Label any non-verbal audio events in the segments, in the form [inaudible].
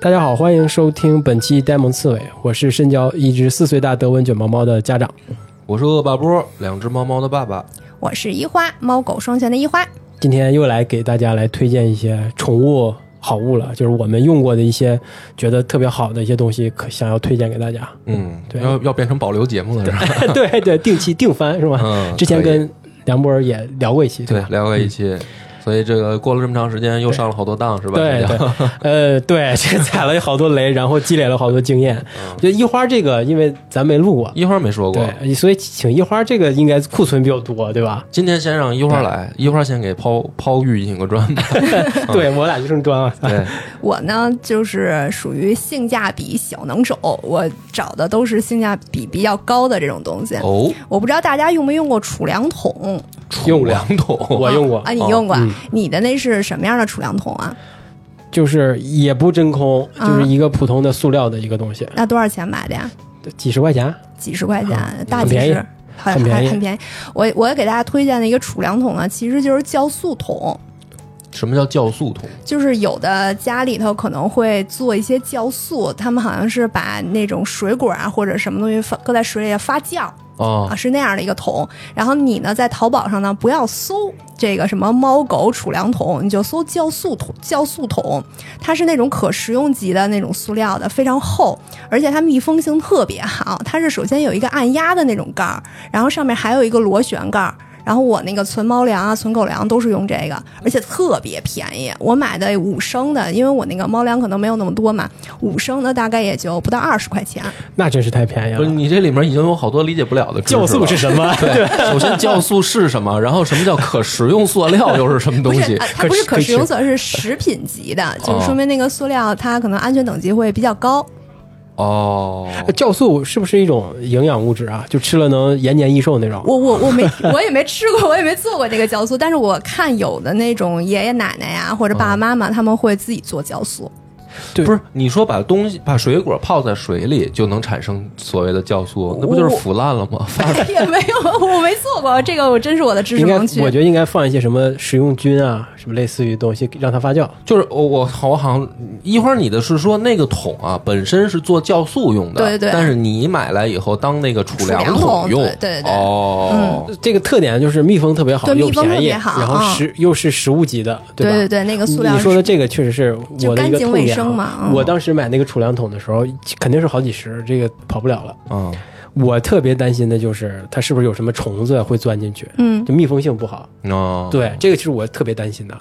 大家好，欢迎收听本期呆萌刺猬，我是身教一只四岁大德文卷毛猫的家长。我是恶霸波，两只猫猫的爸爸。我是一花，猫狗双全的一花。今天又来给大家来推荐一些宠物好物了，就是我们用过的一些觉得特别好的一些东西，可想要推荐给大家。嗯，对要要变成保留节目了是吧？[laughs] 对对，定期定番是吧？嗯之前跟梁波也聊过一期，吧？对聊过一期，所以这个过了这么长时间，又上了好多当是吧？对对，[laughs] 这踩了好多雷，然后积累了好多经验。就一花这个，因为咱没录过，一花没说过。对，所以请一花这个应该库存比较多，对吧？今天先让一花来，一花先给抛抛玉引个砖吧。[laughs] [laughs] 对我俩就剩砖了。对，我呢，就是属于性价比小能手，我找的都是性价比比较高的这种东西。哦，我不知道大家用没用过储粮桶？储粮桶，我用过啊，你用过？嗯你的那是什么样的储粮桶啊？就是也不真空，啊就是一个普通的塑料的一个东西，那多少钱买的呀？几十块钱。几十块钱，大几十。很很便宜很便宜。我我给大家推荐的一个储粮桶呢，其实就是酵素桶。什么叫酵素桶？就是有的家里头可能会做一些酵素，他们好像是把那种水果啊或者什么东西放搁在水里发酵哦啊，是那样的一个桶。然后你呢在淘宝上呢不要搜这个什么猫狗储粮桶，你就搜酵素桶。酵素桶它是那种可食用级的那种塑料的，非常厚，而且它密封性特别好。它是首先有一个按压的那种盖儿，然后上面还有一个螺旋盖儿。然后我那个存猫粮啊、存狗粮都是用这个，而且特别便宜。我买的五升的，因为我那个猫粮可能没有那么多嘛，五升的大概也就不到二十块钱。那真是太便宜不是，了。你这里面已经有好多理解不了的了酵素是什么？[laughs] 对，首先酵素是什么？然后什么叫可食用塑料又是什么东西不是，啊？它不是可食用塑料，是食品级的，哦就是说明那个塑料它可能安全等级会比较高。哦，酵素是不是一种营养物质啊？就吃了能延年益寿那种？我我我没我也没吃过，我也没做过这个酵素，但是我看有的那种爷爷奶奶呀或者爸爸妈妈他们会自己做酵素。对不是，你说把东西把水果泡在水里就能产生所谓的酵素，那不就是腐烂了吗？[laughs] 发也没有，我没做过这个，我真是我的知识盲区。我觉得应该放一些什么食用菌啊，什么类似于东西让它发酵。就是我我好我好像一会儿你的是说那个桶啊本身是做酵素用的，对对。但是你买来以后当那个储粮桶用，对对对。哦，这个特点就是密封特别好，又便宜，然后嗯。食又是食物级的，吧？对对对，那个塑料你说的这个确实是我的一个痛点啊。生嘛嗯。我当时买那个储粮桶的时候，肯定是好几十，这个跑不了了。嗯，我特别担心的就是它是不是有什么虫子会钻进去，嗯，就密封性不好。哦，对，这个其实我特别担心的。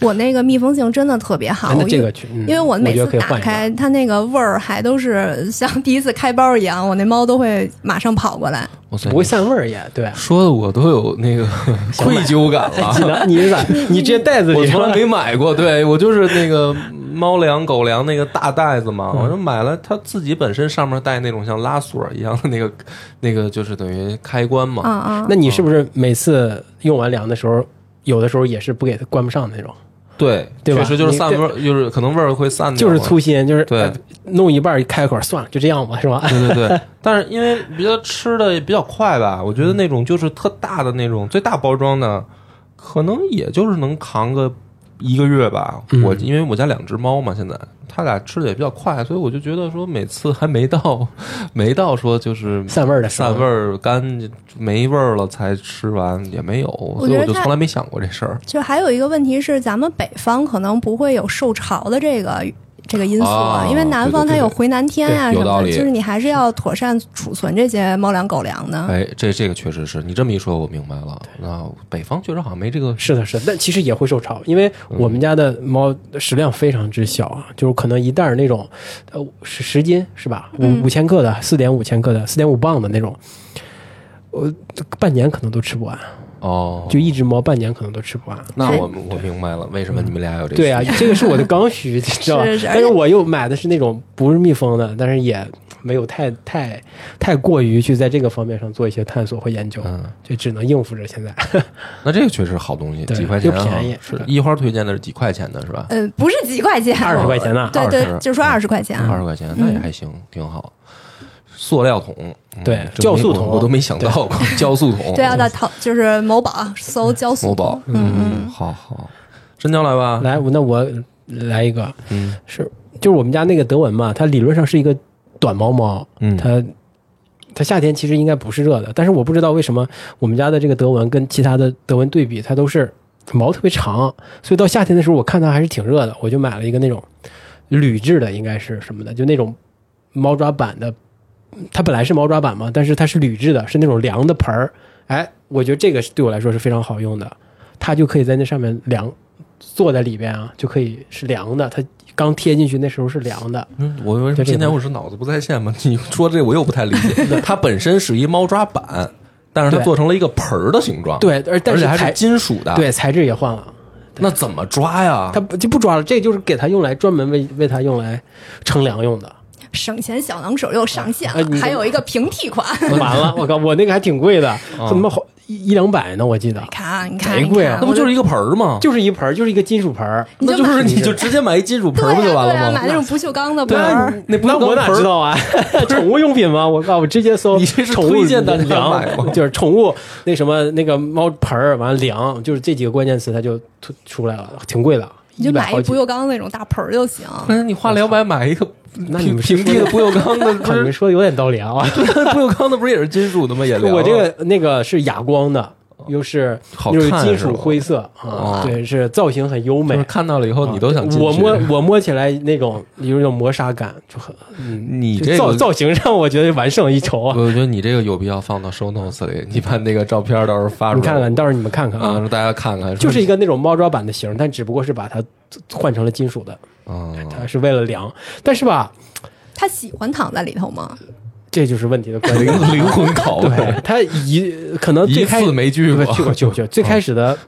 我那个密封性真的特别好，哎那我这个去，嗯因为我每次打觉得可以换一开。它那个味儿还都是像第一次开包一样，我那猫都会马上跑过来。不会散味儿也对。说的我都有那个 [laughs] 愧疚感了。你咋？你这袋子里我从来没买过，对我就是那个猫粮、狗粮那个大袋子嘛，嗯我就买了，它自己本身上面带那种像拉锁一样的那个，那个就是等于开关嘛。啊啊！那你是不是每次用完粮的时候，有的时候也是不给它关不上的那种？对，对吧确实就是散味儿，就是可能味儿会散掉就。是粗心，就是对呃弄一半一开口，算了，就这样吧，是吧？对对对，[laughs] 但是因为比较吃的也比较快吧，我觉得那种就是特大的那种最大包装的，可能也就是能扛个一个月吧。嗯我因为我家两只猫嘛，现在它俩吃的也比较快，所以我就觉得说每次还没到 [laughs] 没到说就是散味儿的时候散味儿干没味儿了才吃完也没有，所以我就从来没想过这事儿。就还有一个问题是，咱们北方可能不会有受潮的这个这个因素，啊因为南方它有回南天啊、什么的，就是你还是要妥善储存这些猫粮狗粮的。哎，这这个确实是你这么一说，我明白了。那北方确实好像没这个是的，是的，但其实也会受潮，因为我们家的猫食量非常之小啊，就是可能一袋儿那种，呃，十十斤是吧？五嗯。五千克的，四点五千克的，四点五磅的那种，我半年可能都吃不完，哦。就一只猫半年可能都吃不完。那我我明白了，为什么你们俩有这个对啊，这个是我的刚需，[laughs] 你知道吧？是是但是我又买的是那种不是密封的，但是也没有太太太过于去在这个方面上做一些探索和研究，嗯，就只能应付着现在。[laughs] 那这个确实好东西，对几块钱啊又便宜是一花推荐的是几块钱的是吧？嗯，不是几块钱，二十块钱呢对对20，就说二十块钱。二十块钱那也还行，挺好。塑料桶，嗯对这酵素桶。我都没想到过 [laughs] 酵素桶。对，啊，在淘就是某宝搜酵素某宝，嗯嗯，好好，真交来吧，来，我那我来一个，嗯，是就是我们家那个德文嘛，它理论上是一个短毛猫，嗯。它它夏天其实应该不是热的，但是我不知道为什么我们家的这个德文跟其他的德文对比，它都是毛特别长，所以到夏天的时候我看它还是挺热的，我就买了一个那种铝制的，应该是什么的，就那种猫抓板的。它本来是猫抓板嘛，但是它是铝制的，是那种凉的盆儿。哎，我觉得这个是对我来说是非常好用的，它就可以在那上面凉，坐在里边啊，就可以是凉的。它刚贴进去那时候是凉的，嗯，我为什么今天我是脑子不在线吗？[laughs] 你说这我又不太理解。[laughs] 它本身是一猫抓板，但是它做成了一个盆儿的形状，，对，而但而且还是材金属的，，对材质也换了。那怎么抓呀？它就不抓了，这就是给它用来专门为为它用来乘凉用的。省钱小能手又上线了，哎还有一个平替款。[laughs] 完了，我靠，我那个还挺贵的，哦怎么好一一两百呢？我记得你看，你看，贼贵啊那不就是一个盆儿吗？就是一盆儿，就是一个金属盆儿。那就是你就直接买一金属盆儿不就完，了吗？买那种不锈钢的盆儿，，那不那我哪知道啊？[laughs] [laughs] 宠物用品吗？我靠，我直接搜你这是宠物推荐大家凉就是宠物那什么那个猫盆儿完了粮，就是这几个关键词它就出出来了，挺贵的，你就买一100好几不锈钢那种大盆儿就行。那你花两百买一个那你平们平地的不锈钢的，[laughs] 你们说的有点道理啊。[laughs] 不锈钢的不是也是金属的吗？[laughs] 也我这个那个是哑光的，又是好又是金属灰色哦啊，对，是造型很优美就是。看到了以后你都想进去我摸我摸起来那种有一种磨砂感，就很嗯，你这个造造型上我觉得完胜一筹啊。我觉得你这个有必要放到 show notes 里，你把那个照片到时候发出来，你看看，到时候你们看看啊，啊，让大家看看，就是一个那种猫抓板的型，但只不过是把它换成了金属的，啊，它是为了凉。但是吧，他喜欢躺在里头吗？这就是问题的关键。灵 [laughs] 魂拷对问，他一可能最一开次没去过，去过去过去过，最开始的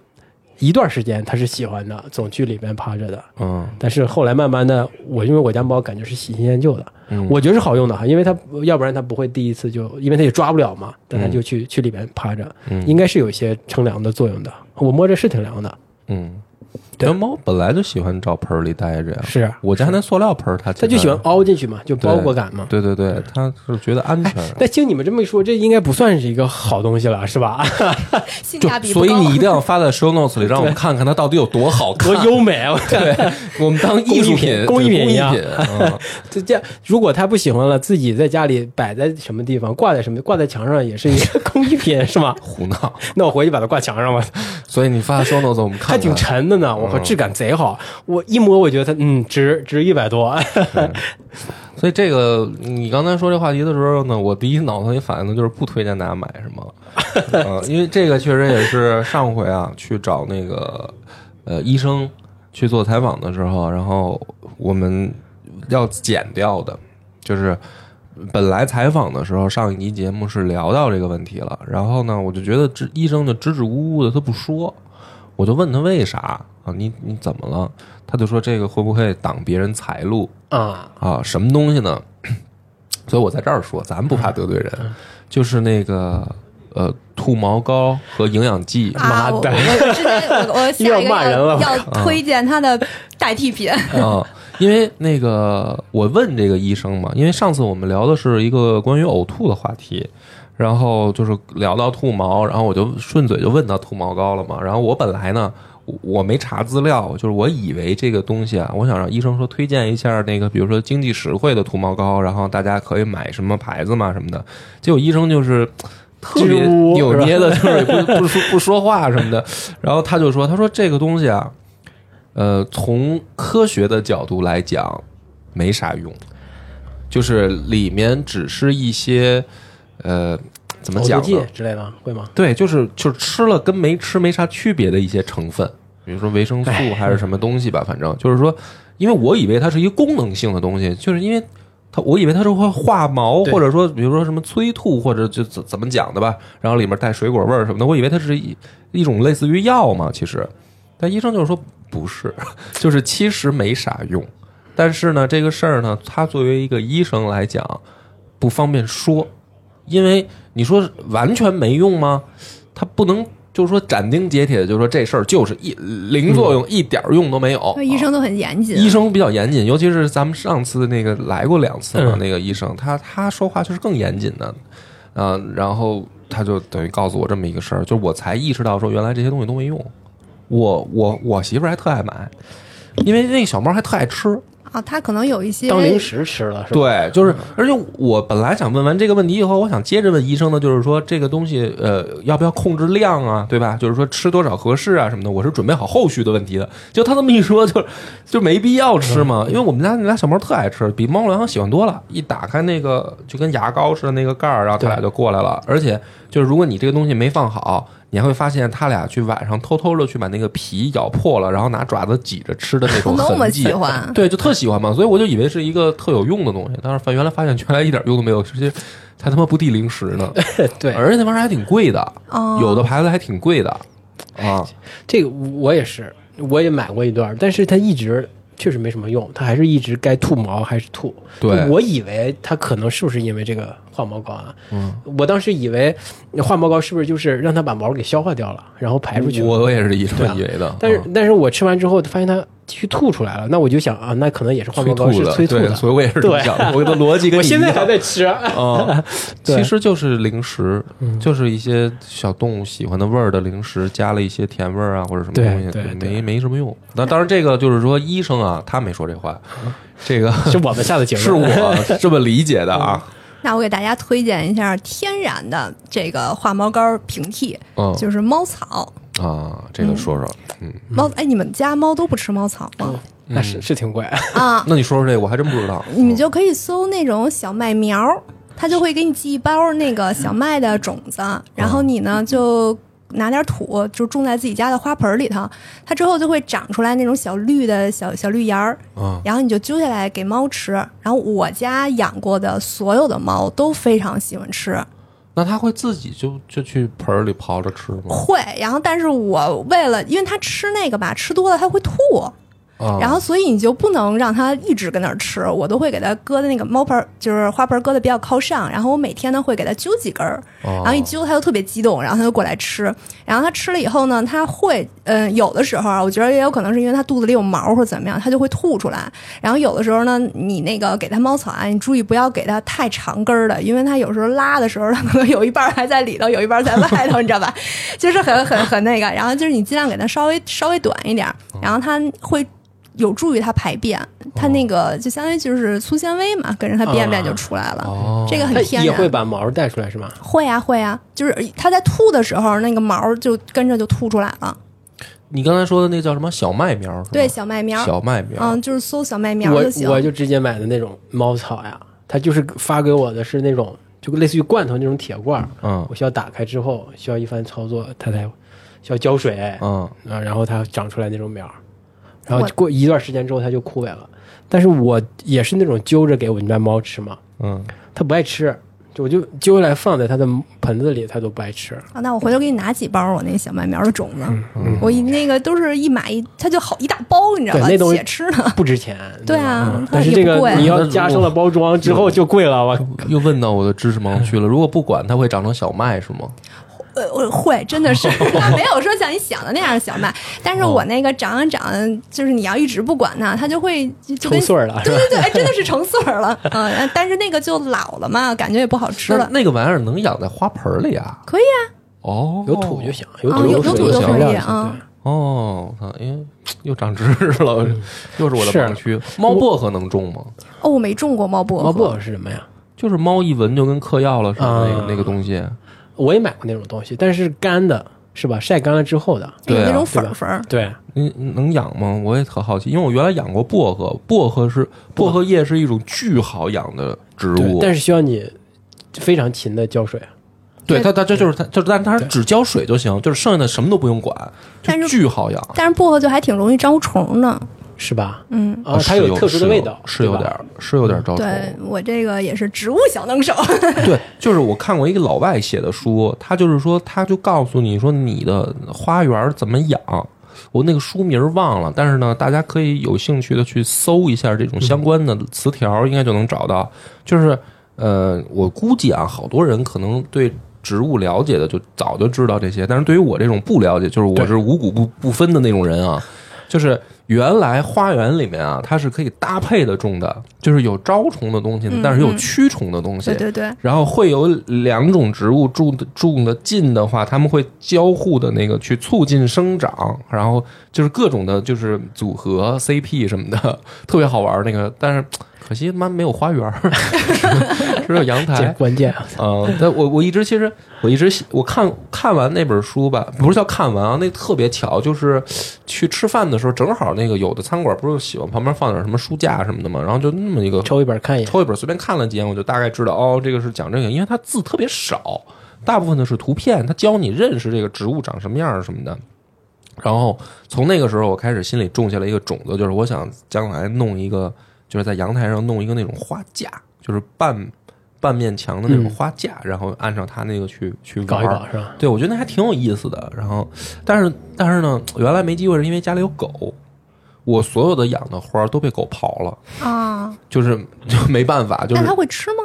一段时间他是喜欢的，总去里边趴着的。嗯但是后来慢慢的，我因为我家猫感觉是喜新厌旧的，嗯我觉得是好用的哈，因为它要不然它不会第一次就，因为它也抓不了嘛，但它嗯就去、去里边趴着，嗯应该是有一些乘凉的作用的。我摸着是挺凉的，嗯，对这猫本来就喜欢找盆儿里待着呀，是啊我家那塑料盆儿它它就喜欢凹进去嘛，就包裹感嘛。对对对，它是觉得安全。但听你们这么一说，这应该不算是一个好东西了，是吧？就 [laughs] 性价比不高。所以你一定要 [laughs] 发在 show notes 里，让我们看看它到底有多好看多。优美啊！[laughs] 对，我们当艺术品、工艺品一样这这，如果他不喜欢了，自己在家里摆在什么地方，挂在什么，挂在墙上也是一个工艺品，是吗？胡闹。那我回去把它挂墙上吧，所以你发 show notes 我们看看，还挺沉的呢。我靠，嗯质感贼好，我一摸我觉得它嗯值值一百多。[laughs] 所以这个你刚才说这话题的时候呢，我第一脑子里反应的就是不推荐大家买什么，[laughs] 呃，因为这个确实也是上回啊去找那个呃医生去做采访的时候，然后我们要剪掉的，就是本来采访的时候上一集节目是聊到这个问题了，然后呢，我就觉得支医生就支支吾吾的，他不说，我就问他为啥啊？你你怎么了？他就说这个会不会挡别人财路？啊，啊，什么东西呢？[clears throat] 所以我在这儿说，咱不怕得罪人，就是那个呃兔毛膏和营养剂。妈的我之前我我下又要一个 [laughs] 骂人了要要推荐他的代替品，[laughs] 啊，[laughs] 因为那个我问这个医生嘛，因为上次我们聊的是一个关于呕吐的话题，然后就是聊到兔毛，然后我就顺嘴就问到兔毛膏了嘛。然后我本来呢，我我没查资料，就是我以为这个东西啊，我想让医生说推荐一下那个，比如说经济实惠的兔毛膏，然后大家可以买什么牌子嘛什么的。结果医生就是。特别扭捏的，就是也不不说不说话什么的，然后他就说：“他说这个东西啊，呃，从科学的角度来讲，没啥用，就是里面只是一些呃，怎么讲呢？剂之类的会吗？对，就是就是吃了跟没吃没啥区别的一些成分，比如说维生素哎还是什么东西吧，反正就是说，因为我以为它是一个功能性的东西，就是因为。它，我以为它是会化毛，或者说，比如说什么催吐，或者就怎怎么讲的吧，然后里面带水果味儿什么的，我以为它是一一种类似于药嘛，其实，但医生就是说不是，[laughs] 就是其实没啥用。但是呢，这个事儿呢，他作为一个医生来讲，不方便说，因为你说完全没用吗？他不能就是说斩钉截铁的，就是说这事儿就是一零作用，一点儿用都没有。医生都很严谨。医生比较严谨，尤其是咱们上次那个来过两次嘛，嗯那个医生他他说话就是更严谨的，啊、然后他就等于告诉我这么一个事儿，就是我才意识到说原来这些东西都没用。我我我媳妇儿还特爱买，因为那个小猫还特爱吃，啊，它可能有一些当零食吃了是吧？对，就是，而且我本来想问完这个问题以后，我想接着问医生的，就是说这个东西，呃，要不要控制量啊，对吧？就是说吃多少合适啊什么的，我是准备好后续的问题的。就他这么一说，就就没必要吃嘛，因为我们家那俩小猫特爱吃，比猫粮喜欢多了。一打开那个就跟牙膏似的那个盖儿，然后它俩就过来了。而且就是如果你这个东西没放好。你还会发现，他俩去晚上偷偷的去把那个皮咬破了，然后拿爪子挤着吃的那种 [laughs] 那么痕迹喜。欢，对，就特喜欢嘛，所以我就以为是一个特有用的东西，但是发原来发现原来一点用都没有，直接还他妈不递零食呢，[laughs] 对，而且那玩意儿还挺贵的，哦，有的牌子还挺贵的啊。这个我也是，我也买过一段，但是它一直确实没什么用，它还是一直该吐毛还是吐。对我以为它可能是不是因为这个化毛膏啊？嗯，我当时以为化毛膏是不是就是让它把毛给消化掉了，然后排出去了。我也是一这么以为的，但是嗯但是我吃完之后发现它继续吐出来了，那我就想啊，那可能也是化毛膏是的，催吐的。对所以我也是这么对想，我的逻辑 [laughs] 跟我现在你一样还在吃，[laughs] [laughs] 啊，对其实就是零食，嗯就是一些小动物喜欢的味儿的零食，加了一些甜味儿啊或者什么东西，对对没没什么用。那当然，这个就是说医生啊，他没说这话，这个是我们下的结论。是我这么理解的啊。那我给大家推荐一下天然的这个化毛膏平替，嗯就是猫草。啊，这个说说，嗯，猫，哎，你们家猫都不吃猫草吗？那是是挺怪。啊，[laughs] 那你说说这个，我还真不知道。你们就可以搜那种小麦苗儿，它就会给你寄一包那个小麦的种子，然后你呢就拿点土，就种在自己家的花盆里头，它之后就会长出来那种小绿的小小绿芽儿，嗯然后你就揪下来给猫吃。然后我家养过的所有的猫都非常喜欢吃，那它会自己就就去盆儿里刨着吃吗？会。然后但是我为了，因为它吃那个吧，吃多了它会吐。啊，然后所以你就不能让它一直跟那儿吃，我都会给它搁在那个猫盆儿，就是花盆儿搁的比较靠上，然后我每天呢会给它揪几根儿，然然后一揪它就特别激动，然后它就过来吃，然后它吃了以后呢，它会，嗯、有的时候啊，我觉得也有可能是因为它肚子里有毛或者怎么样，它就会吐出来，然后有的时候呢，你那个给它猫草啊，你注意不要给它太长根儿的，因为它有时候拉的时候，它可能有一半儿还在里头，有一半儿在外头，你知道吧？[laughs] 就是很很很那个，然后就是你尽量给它稍微稍微短一点儿，然后它会。有助于它排便，它那个就相当于就是粗纤维嘛，跟着它便便就出来了，哦，这个很它也天然。会把毛带出来是吗？会啊会啊，就是它在吐的时候，那个毛就跟着就吐出来了。你刚才说的那叫什么小麦苗？对，小麦苗，小麦苗，嗯，就是搜小麦苗就行。我就直接买的那种猫草呀，它就是发给我的是那种就类似于罐头那种铁罐儿，嗯我需要打开之后需要一番操作，它才需要浇水嗯啊，然后它长出来那种苗儿，然后过一段时间之后它就枯萎了。但是我也是那种揪着给我们家猫吃嘛，嗯，它不爱吃，就我就揪下来放在它的盆子里，它都不爱吃。啊，那我回头给你拿几包我那小麦苗的种子，嗯我一那个都是一买一，它就好一大包，你知道吧？对那东西且吃呢。不值钱，对啊嗯但是这个贵你要加上了包装之后就贵了，我又问到我的知识盲区了。如果不管，它会长成小麦是吗？呃，我会真的是，[laughs] 它没有说像你想的那样的小麦，但是哦我那个长啊长，就是你要一直不管它，它就会就就跟成穗儿了，对对对，哎，真的是成穗儿了，嗯，但是那个就老了嘛，感觉也不好吃了。那个玩意儿能养在花盆里啊？可以啊，哦，有土就行，有啊土有有土就可以啊哦，我操，因为又长知识了，又是我的是盲区。猫薄荷能种吗？哦，我没种过猫薄荷，猫薄荷是什么呀？就是猫一闻就跟嗑药了似的那个啊那个东西。我也买过那种东西，但是干的，是吧？晒干了之后的，对啊那种粉儿粉儿，对，嗯，能养吗？我也特好奇，因为我原来养过薄荷，薄荷是薄荷叶是一种巨好养的植物，但是需要你非常勤的浇水。对它它这就是它就是，但是它只浇水就行，就是剩下的什么都不用管，就但是巨好养。但是薄荷就还挺容易招虫的。是吧？嗯，啊，它有特殊的味道，是有点儿是有点儿招虫。对我这个也是植物小能手。[laughs] 对，就是我看过一个老外写的书，他就是说，他就告诉你说你的花园怎么养。我那个书名忘了，但是呢，大家可以有兴趣的去搜一下这种相关的词条，应该就能找到。就是呃，我估计啊，好多人可能对植物了解的就早就知道这些，但是对于我这种不了解，就是我是五谷不不分的那种人啊，就是原来花园里面啊，它是可以搭配的种的，就是有招虫的东西，嗯但是有嗯驱虫的东西。对对对，然后会有两种植物种的种的近的话，他们会交互的那个去促进生长，然后就是各种的，就是组合 CP 什么的，[laughs] 特别好玩儿那个。但是可惜妈没有花园儿，[laughs] 只有阳台。关键啊，嗯，但我我一直其实我一直喜我看看完那本书吧，不是叫看完啊，那特别巧，就是去吃饭的时候，正好那个有的餐馆不是喜欢旁边放点什么书架什么的嘛，然后就那么一个抽一本看一眼。抽一本随便看了几眼，我就大概知道哦，这个是讲这个，因为它字特别少，大部分的是图片，它教你认识这个植物长什么样什么的。然后从那个时候，我开始心里种下了一个种子，就是我想将来弄一个，就是在阳台上弄一个那种花架，就是半半面墙的那种嗯花架，然后按照他那个去去搞玩儿。一搞是吧？对，我觉得那还挺有意思的。然后，但是但是呢，原来没机会，是因为家里有狗，我所有的养的花儿都被狗刨了。啊，[laughs] 就是就没办法，就是它会吃吗？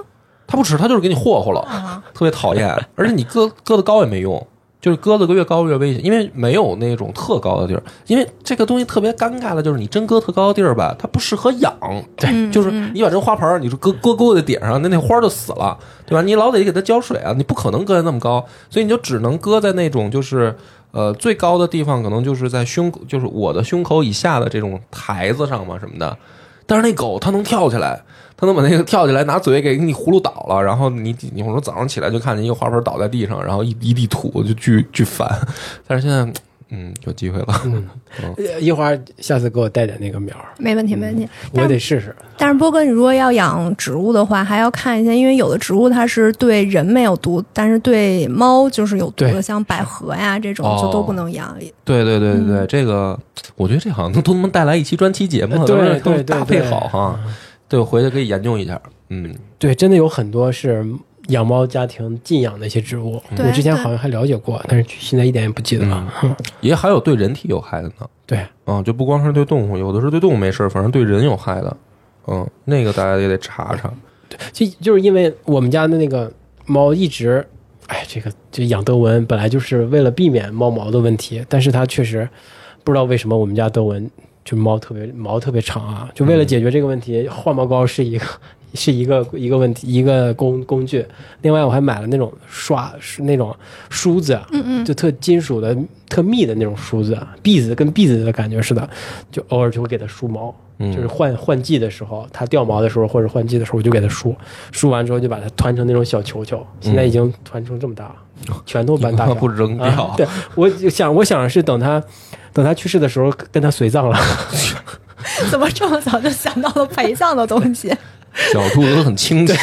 它不吃，它就是给你霍霍了，啊，特别讨厌。而且你搁搁的高也没用，就是搁的越高越危险，因为没有那种特高的地儿。因为这个东西特别尴尬的就是，你真搁特高的地儿吧，它不适合养。对就是你把这花盆儿，你说搁搁搁在顶上，那那花儿就死了，对吧？你老得给它浇水啊，你不可能搁在那么高，所以你就只能搁在那种就是呃最高的地方，可能就是在胸，就是我的胸口以下的这种台子上嘛什么的。但是那狗它能跳起来，它能把那个跳起来，拿嘴给你葫芦倒了，然后你你我说早上起来就看见一个花盆倒在地上，然后一一地土，就巨巨烦。但是现在嗯有机会了，[laughs] 嗯一会儿下次给我带点那个苗儿，没问题，没问题。我也得试试。但是波哥，你如果要养植物的话，还要看一下，因为有的植物它是对人没有毒，但是对猫就是有毒的，像百合呀这种哦就都不能养。对对对对对，这个我觉得这好像都能带来一期专题节目都是对对搭配对好哈。对，我回去可以研究一下。嗯，对，真的有很多是养猫家庭禁养的一些植物，对我之前好像还了解过，但是现在一点也不记得了。嗯也还有对人体有害的呢。对，嗯，就不光是对动物，有的是对动物没事，反正对人有害的。嗯，那个大家也得查查。就就是因为我们家的那个猫一直，哎，这个这养德文本来就是为了避免猫毛的问题，但是它确实不知道为什么我们家德文就毛特别毛特别长啊，就为了解决这个问题，换毛膏是一个。[laughs] 是一个一个问题，一个工工具。另外，我还买了那种刷，是那种梳子，嗯嗯，就特金属的、特密的那种梳子，篦子跟篦子的感觉似的，就偶尔就会给它梳毛。嗯就是换换季的时候，它掉毛的时候或者换季的时候，我就给它梳，梳完之后就把它团成那种小球球，现在已经团成这么大了，拳头般大小。[laughs] 不扔掉。啊对，我想，我想是等它等他去世的时候跟他随葬了。[laughs] 怎么这么早就想到了陪葬的东西？[laughs] 角度都很清晰。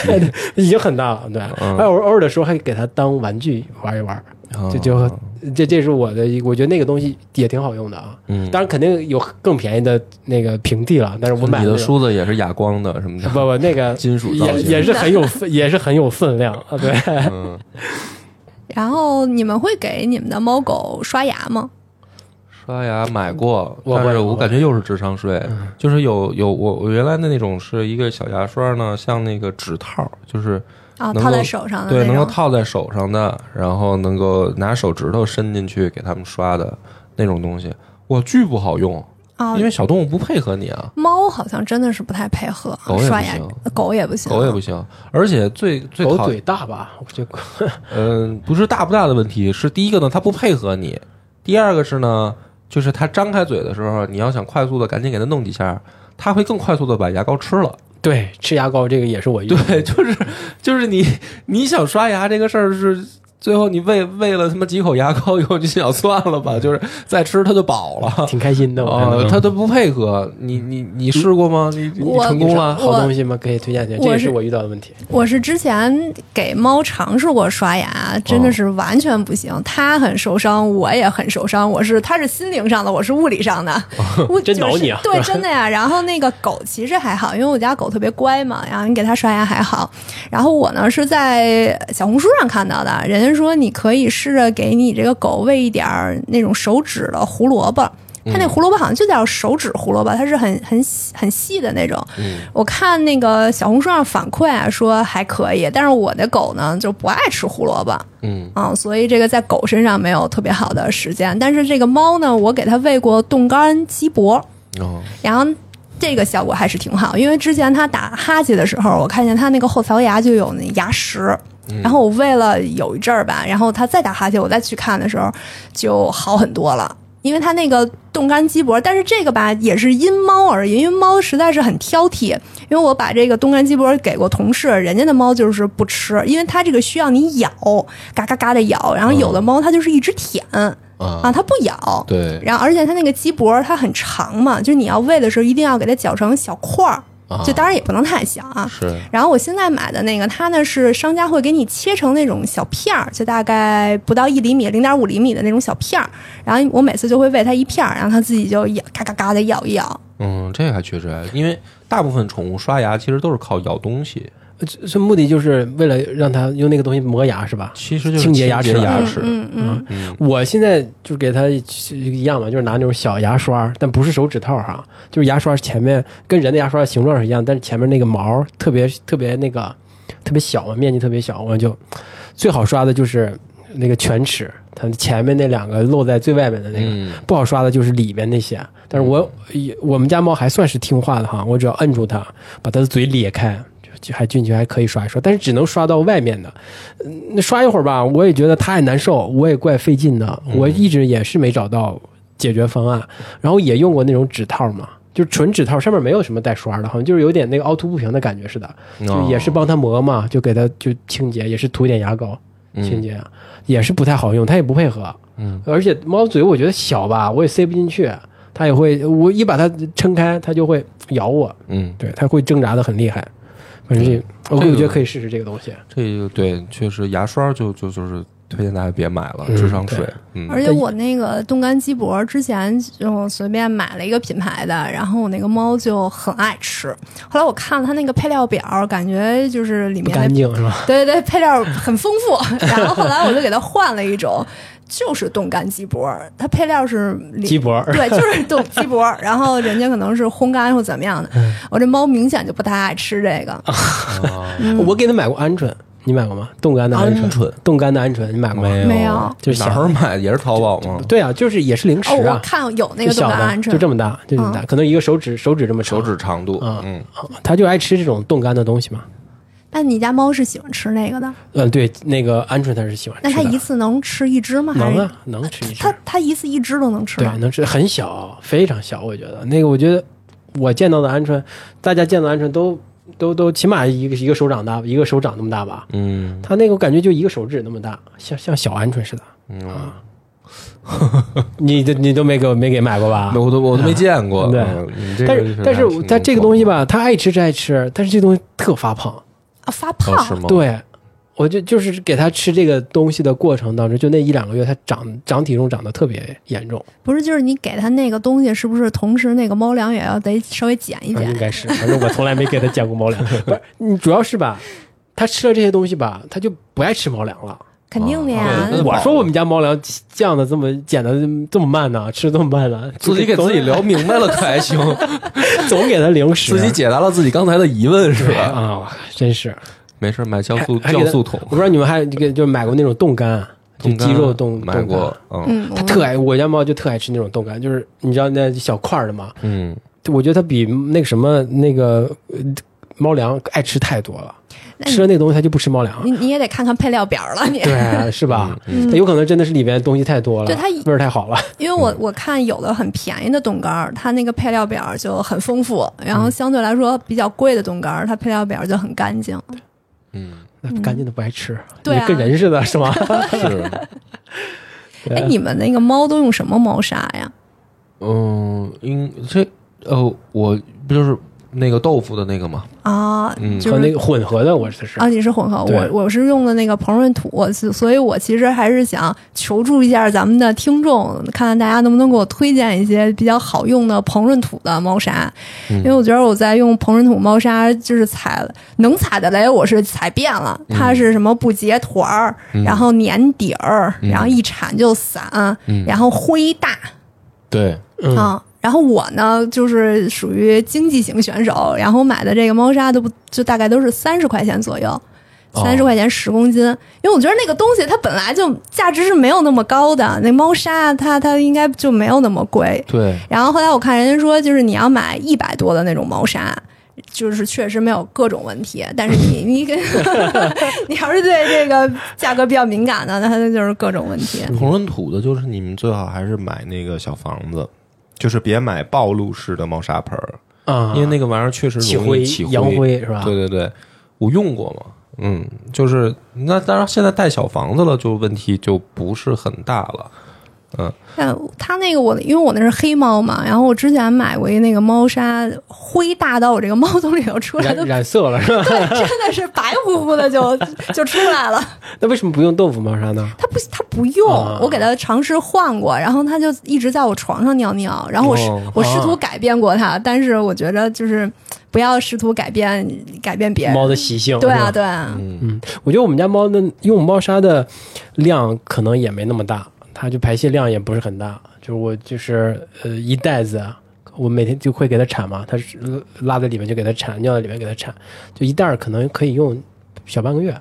已经很大了，对，嗯还有偶尔的时候还给它当玩具玩一玩，这就这这是我的，我觉得那个东西也挺好用的啊。嗯，当然肯定有更便宜的那个平替了，但是我买那种你的梳子也是哑光的什么的不。不那个 [laughs] 金属也也是很有分也是很有分量啊，对。嗯，然后你们会给你们的猫狗刷牙吗？刷牙买过，我但是我感觉又是智商税，就是有有我我原来的那种是一个小牙刷呢，像那个指套，就是啊，套在手上的对，能够套在手上的，然后能够拿手指头伸进去给他们刷的那种东西，哇，巨不好用，啊因，为小动物不配合你啊，猫好像真的是不太配合狗也不刷牙行，狗也不行，狗也不行，而且最最狗嘴大吧？我觉得 [laughs] 嗯，不是大不大的问题，是第一个呢，它不配合你；第二个是呢，就是它张开嘴的时候，你要想快速的赶紧给它弄几下，它会更快速的把牙膏吃了。对吃牙膏这个也是我用的对，就是就是你你想刷牙这个事儿是。最后你喂喂了他妈几口牙膏以后，就想算了吧，就是再吃它就饱了。挺开心的。我看哦，到它都不配合，你你你试过吗？你你成功了？好东西吗？可以推荐推荐，这我是也是我遇到的问题。我是之前给猫尝试过刷牙，真的是完全不行。它很受伤，我也很受伤。我是它是心灵上的，我是物理上的。我真挠你啊就是对，真的呀。然后那个狗其实还好，因为我家狗特别乖嘛，然后你给它刷牙还好。然后我呢是在小红书上看到的，人家说你可以试着给你这个狗喂一点儿那种手指的胡萝卜。它那胡萝卜好像就叫手指胡萝卜，它是很很细很细的那种。嗯我看那个小红书上反馈啊，说还可以，但是我的狗呢就不爱吃胡萝卜嗯啊，所以这个在狗身上没有特别好的实践。但是这个猫呢，我给它喂过冻干鸡脖，哦然后这个效果还是挺好，因为之前它打哈欠的时候，我看见它那个后槽牙就有那牙石。然后我喂了有一阵儿吧，然后它再打哈欠，我再去看的时候就好很多了。因为它那个冻干鸡脖，但是这个吧也是因猫而异，因为猫实在是很挑剔。因为我把这个冻干鸡脖给过同事，人家的猫就是不吃，因为它这个需要你咬，嘎嘎嘎的咬，然后有的猫它就是一直舔、啊，啊，它不咬。对，然后，而且它那个鸡脖它很长嘛，就是你要喂的时候一定要给它绞成小块儿，啊就当然也不能太小啊。是然后我现在买的那个，它呢是商家会给你切成那种小片儿，就大概不到一厘米、零点五厘米的那种小片儿。然后我每次就会喂它一片儿，然后它自己就咬，嘎嘎嘎的咬一咬。嗯，这个还确实还，因为大部分宠物刷牙其实都是靠咬东西，这这目的就是为了让他用那个东西磨牙是吧？其实就是清洁牙齿嗯牙齿。嗯嗯，嗯我现在就是给他一样嘛，就是拿那种小牙刷，但不是手指套哈，就是牙刷前面跟人的牙刷形状是一样，但是前面那个毛特别特别那个特别小嘛，面积特别小，我就最好刷的就是那个犬齿，它前面那两个露在最外面的那个。嗯不好刷的就是里面那些，但是我也我们家猫还算是听话的哈，我只要摁住它，把它的嘴咧开，还进去还可以刷一刷，但是只能刷到外面的。嗯那刷一会儿吧，我也觉得它也难受，我也怪费劲的，我一直也是没找到解决方案，然后也用过那种指套嘛。就是纯指套，上面没有什么带刷的，好像就是有点那个凹凸不平的感觉似的，就也是帮它磨嘛，就给它就清洁，也是涂点牙膏清洁，也是不太好用，它也不配合，嗯，而且猫嘴我觉得小吧，我也塞不进去，它也会，我一把它撑开，它就会咬我，嗯，对，它会挣扎的很厉害。反正这，我我觉得可以试试这个东西。这个对，确实牙刷就就就是推荐大家别买了，嗯智商税。嗯，而且我那个冻干鸡脖之前就随便买了一个品牌的，然后我那个猫就很爱吃。后来我看了它那个配料表，感觉就是里面干净是吧？对对对，配料很丰富。[laughs] 然后后来我就给它换了一种，就是冻干鸡脖，它配料是鸡脖，对，就是冻鸡脖，然后人家可能是烘干或怎么样的。嗯我这猫明显就不太爱吃这个，啊我给它买过鹌鹑，你买过吗？冻干的鹌鹑，鹌鹑冻干的鹌鹑，你买过吗？没有没有就是哪小儿买？也是淘宝吗？对啊，就是也是零食哦，我啊，看有那个小的，冻干鹌鹑，就这么大，就这么大，可能一个手指手指这么长手指长度。嗯嗯，它就爱吃这种冻干的东西嘛。但你家猫是喜欢吃那个的？嗯，对，那个鹌鹑它是喜欢吃的。那它一次能吃一只吗？能啊，能吃一只它。它一次一只都能吃对，？能吃，很小，非常小。我觉得那个，我觉得我见到的鹌鹑，大家见到鹌鹑都都都起码一个一个手掌大，一个手掌那么大吧。嗯它那个我感觉就一个手指那么大，像像小鹌鹑似的。嗯，[laughs] 你都你都没给我没给买过吧？我都我都没见过。对但是但是它这个东西吧，它爱吃是爱吃，但是这东西特发胖。啊，发哦，胖是吗？，对，我就就是给它吃这个东西的过程当中，就那一两个月，它长长体重长得特别严重。不是，就是你给它那个东西，是不是同时那个猫粮也要得稍微减一啊，减应？该是，反正我从来没给它减过猫粮。[laughs] 不是，你主要是吧，它吃了这些东西吧，它就不爱吃猫粮了。肯定的呀啊。我说我们家猫粮降的这么减的这么慢呢，吃的这么慢呢，[laughs] 自己给自己聊明白了可还行，[laughs] 总给它零食，自己解答了自己刚才的疑问是吧？啊，真是。没事，买酵素酵素桶我，不知道你们还这个就买过那种冻干，就鸡肉冻买过，嗯嗯，它特爱，我家猫就特爱吃那种冻干，就是你知道那小块的吗？嗯，我觉得它比那个什么那个呃猫粮爱吃太多了，吃了那个东西它就不吃猫粮。你你也得看看配料表了，你。对，是吧？嗯它有可能真的是里面东西太多了，对它味儿太好了。[laughs] 因为我我看有的很便宜的冻干儿，它那个配料表就很丰富，然嗯后相对来说比较贵的冻干儿，它配料表就很干净。嗯，那干净的不爱吃，对啊跟人似的，是吗？是，[laughs] 哎，你们那个猫都用什么猫砂呀？嗯，应这呃，我不就是那个豆腐的那个吗？啊，嗯。就是和那个混合的，我这是啊，你是混合，我我是用的那个膨润土，所所以我其实还是想求助一下咱们的听众，看看大家能不能给我推荐一些比较好用的膨润土的猫砂，因为我觉得我在用膨润土猫砂，就是踩能踩的雷，我是踩遍了，它是什么不结团儿，然后粘底儿，然后一铲就散，然后灰大。对，嗯。啊。然后我呢，就是属于经济型选手，然后买的这个猫砂都不就大概都是三十块钱左右，哦三十块钱十公斤。因为我觉得那个东西它本来就价值是没有那么高的，那猫砂它它应该就没有那么贵。对，然后后来我看人家说，就是你要买一百多的那种猫砂，就是确实没有各种问题，但是你 [laughs] 你给 [laughs] 你要是对这个价格比较敏感的，那它就是各种问题。同人土的，就是你们最好还是买那个小房子，就是别买暴露式的猫砂盆儿，啊，因为那个玩意儿确实容易起扬灰是吧？对对对，我用过嘛，嗯，就是那当然现在带小房子了，就问题就不是很大了。但它那个我因为我那是黑猫嘛，然后我之前买过一那个猫砂，灰大到我这个猫从里头出来都染 [laughs] 染色了是吧？真的是白乎乎的就 [laughs] 就出来了。那为什么不用豆腐猫砂呢？它不它不用，啊我给它尝试换过，然后它就一直在我床上尿尿，然后我试、哦我试图啊改变过它，但是我觉得就是不要试图改变改变别人。猫的习性对啊对啊，嗯，嗯，我觉得我们家猫的用猫砂的量可能也没那么大，它就排泄量也不是很大。就是我就是呃一袋子，我每天就会给它铲嘛，它是拉在里面就给它铲，尿在里面给它铲，就一袋儿可能可以用小半个月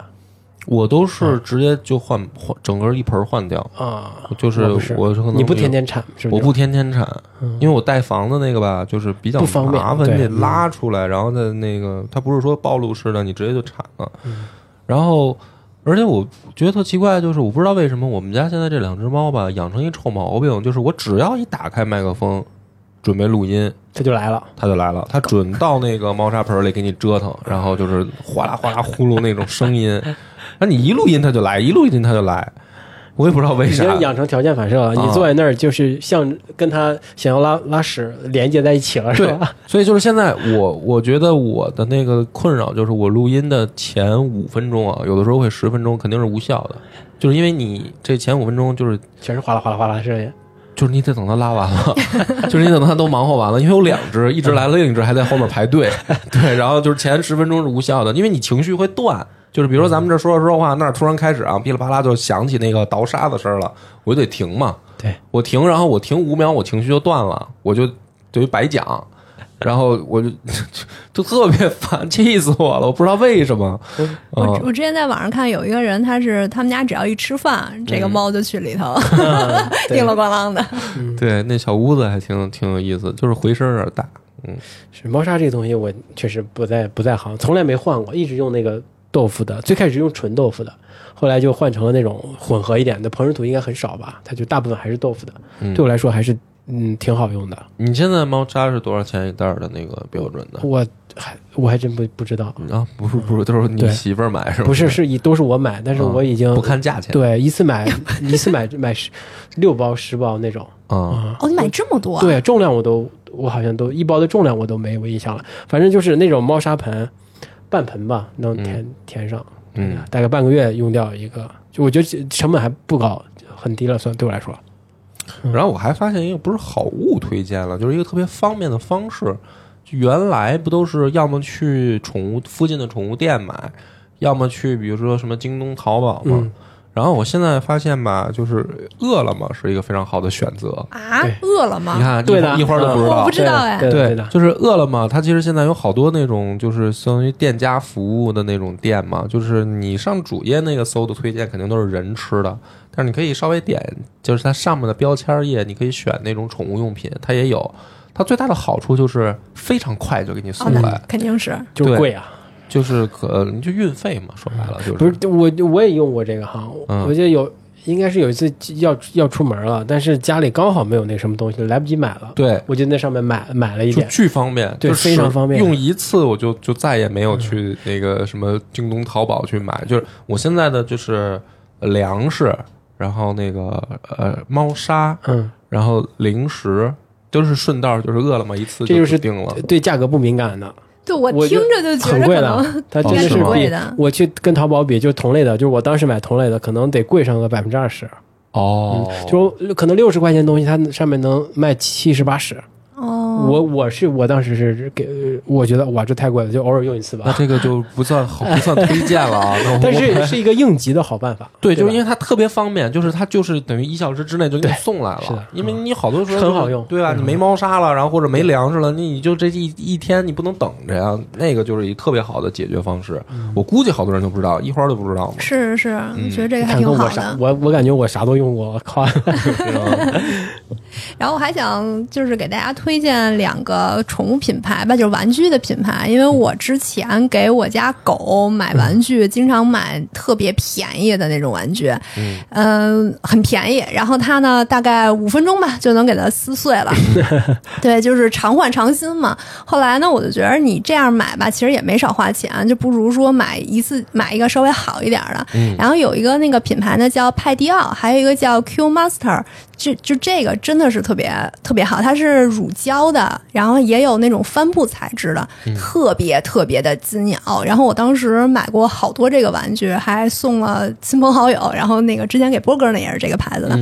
我都是直接就换换整个一盆儿换掉，啊。就是我是可能你不天天铲是不是？我不天天铲，因为我带房子那个吧，就是比较麻烦，你得拉出来，然后再那个，它不是说暴露式的，你直接就铲了。嗯然后，而且我觉得特奇怪，就是我不知道为什么我们家现在这两只猫吧，养成一臭毛病，就是我只要一打开麦克风，准备录音，它就来了。它就来了，它准到那个猫砂盆里给你折腾，[laughs] 然后就是哗啦哗啦呼噜那种声音，那你一录音它就来，一录音它就来，我也不知道为啥已经。养成条件反射了，你啊坐在那儿就是像跟他想要拉拉屎连接在一起了，是吧？所以就是现在我我觉得我的那个困扰就是我录音的前五分钟啊，有的时候会十分钟肯定是无效的，就是因为你这前五分钟就是全是哗啦哗啦哗啦的声音。就是你得等他拉完了，[laughs] 就是你等他都忙活完了，因为有两只，一只来了，另一只还在后面排队，对，然后就是前十分钟是无效的，因为你情绪会断。就是比如说咱们这说着说着话，那儿突然开始啊，噼里啪啦就响起那个倒沙子声了，我就得停嘛。对我停，然后我停五秒，我情绪就断了，我就等于白讲，然后我就 [laughs] 就特别烦，气死我了，我不知道为什么。我嗯我之前在网上看有一个人，他是他们家只要一吃饭，这个猫就去里头 [laughs] 叮了咣啷的。对，那小屋子还挺挺有意思，就是回声有点大。嗯是猫砂这个东西，我确实不在不在行，从来没换过，一直用那个豆腐的。最开始用纯豆腐的，后来就换成了那种混合一点的。蓬氏土应该很少吧？它就大部分还是豆腐的。嗯对我来说还是嗯挺好用的。你现在猫砂是多少钱一袋的那个标准的？我还我还真不不知道，啊，不是不是，都是你媳妇儿买是吗？不是是一都是我买，但是嗯我已经不看价钱。对一次买 [laughs] 一次买买十六包十包那种啊，啊。哦，你买这么多、啊？对，重量我都我好像都一包的重量我都没有印象了，反正就是那种猫砂盆，半盆吧，能填、填上，嗯，大概半个月用掉一个，就我觉得成本还不高，很低了，算对我来说。然后我还发现一个不是好物推荐了，就是一个特别方便的方式。原来不都是要么去宠物附近的宠物店买，要么去比如说什么京东、淘宝嘛。嗯然后我现在发现吧，就是饿了么是一个非常好的选择。啊，饿了么？你看，对的一会儿都不知道我不。知道哎对对的，就是饿了么，它其实现在有好多那种就是相当于店家服务的那种店嘛，就是你上主页那个搜的推荐肯定都是人吃的，但是你可以稍微点，就是它上面的标签页，你可以选那种宠物用品，它也有。它最大的好处就是非非常快就给你送来，肯定是。对就是贵啊。就是可你就运费嘛，说白了就是不是我我也用过这个哈，嗯我记得有应该是有一次要要出门了，但是家里刚好没有那什么东西，来不及买了。对，我就在上面买买了一就点，巨方便，对就是非常方便用一次我就就再也没有去那个什么京东、淘宝去买。就是我现在的就是粮食，然后那个呃猫砂，嗯，然后零食，都是顺道就是饿了么一次这就是定了。对价格不敏感的，对我我听着就觉很贵得可能的，它真的哦是比贵的我去跟淘宝比，就同类的，就是我当时买同类的，可能得贵上个百分之二十。哦，就可能六十块钱东西，它上面能卖七十八十。哦，我我是我当时是给，我觉得哇这太贵了，就偶尔用一次吧。那这个就不算好，不算推荐了啊。[laughs] 但是是一个应急的好办法。[laughs] 对，就是因为为它特别方便，就是它就是等于一小时之内就给你送来是的了。因为你好多时候很好用对吧？你没猫砂了，然后或者没粮食了，你你就这一一天你不能等着呀。那个就是一特别好的解决方式。嗯我估计好多人都不知道，一花都不知道嘛。是是，嗯觉得这个还挺好看我啥，的。我我感觉我啥都用过，我靠。[laughs] 然后我还想就是给大家推荐两个宠物品牌吧，就是玩具的品牌，因为我之前给我家狗买玩具，经常买特别便宜的那种玩具，嗯嗯，很便宜。然后它呢，大概五分钟吧就能给它撕碎了，[laughs] 对，就是常换常新嘛。后来呢，我就觉得你这样买吧，其实也没少花钱，就不如说买一次买一个稍微好一点的。嗯然后有一个那个品牌呢叫派迪奥，还有一个叫 Q Master，就就这个真的是特别特别好，它是乳胶的，然后也有那种帆布材质的，特别特别的金咬。然后我当时买过好多这个玩具，还送了亲朋好友。然后那个之前给波哥呢也是这个牌子的，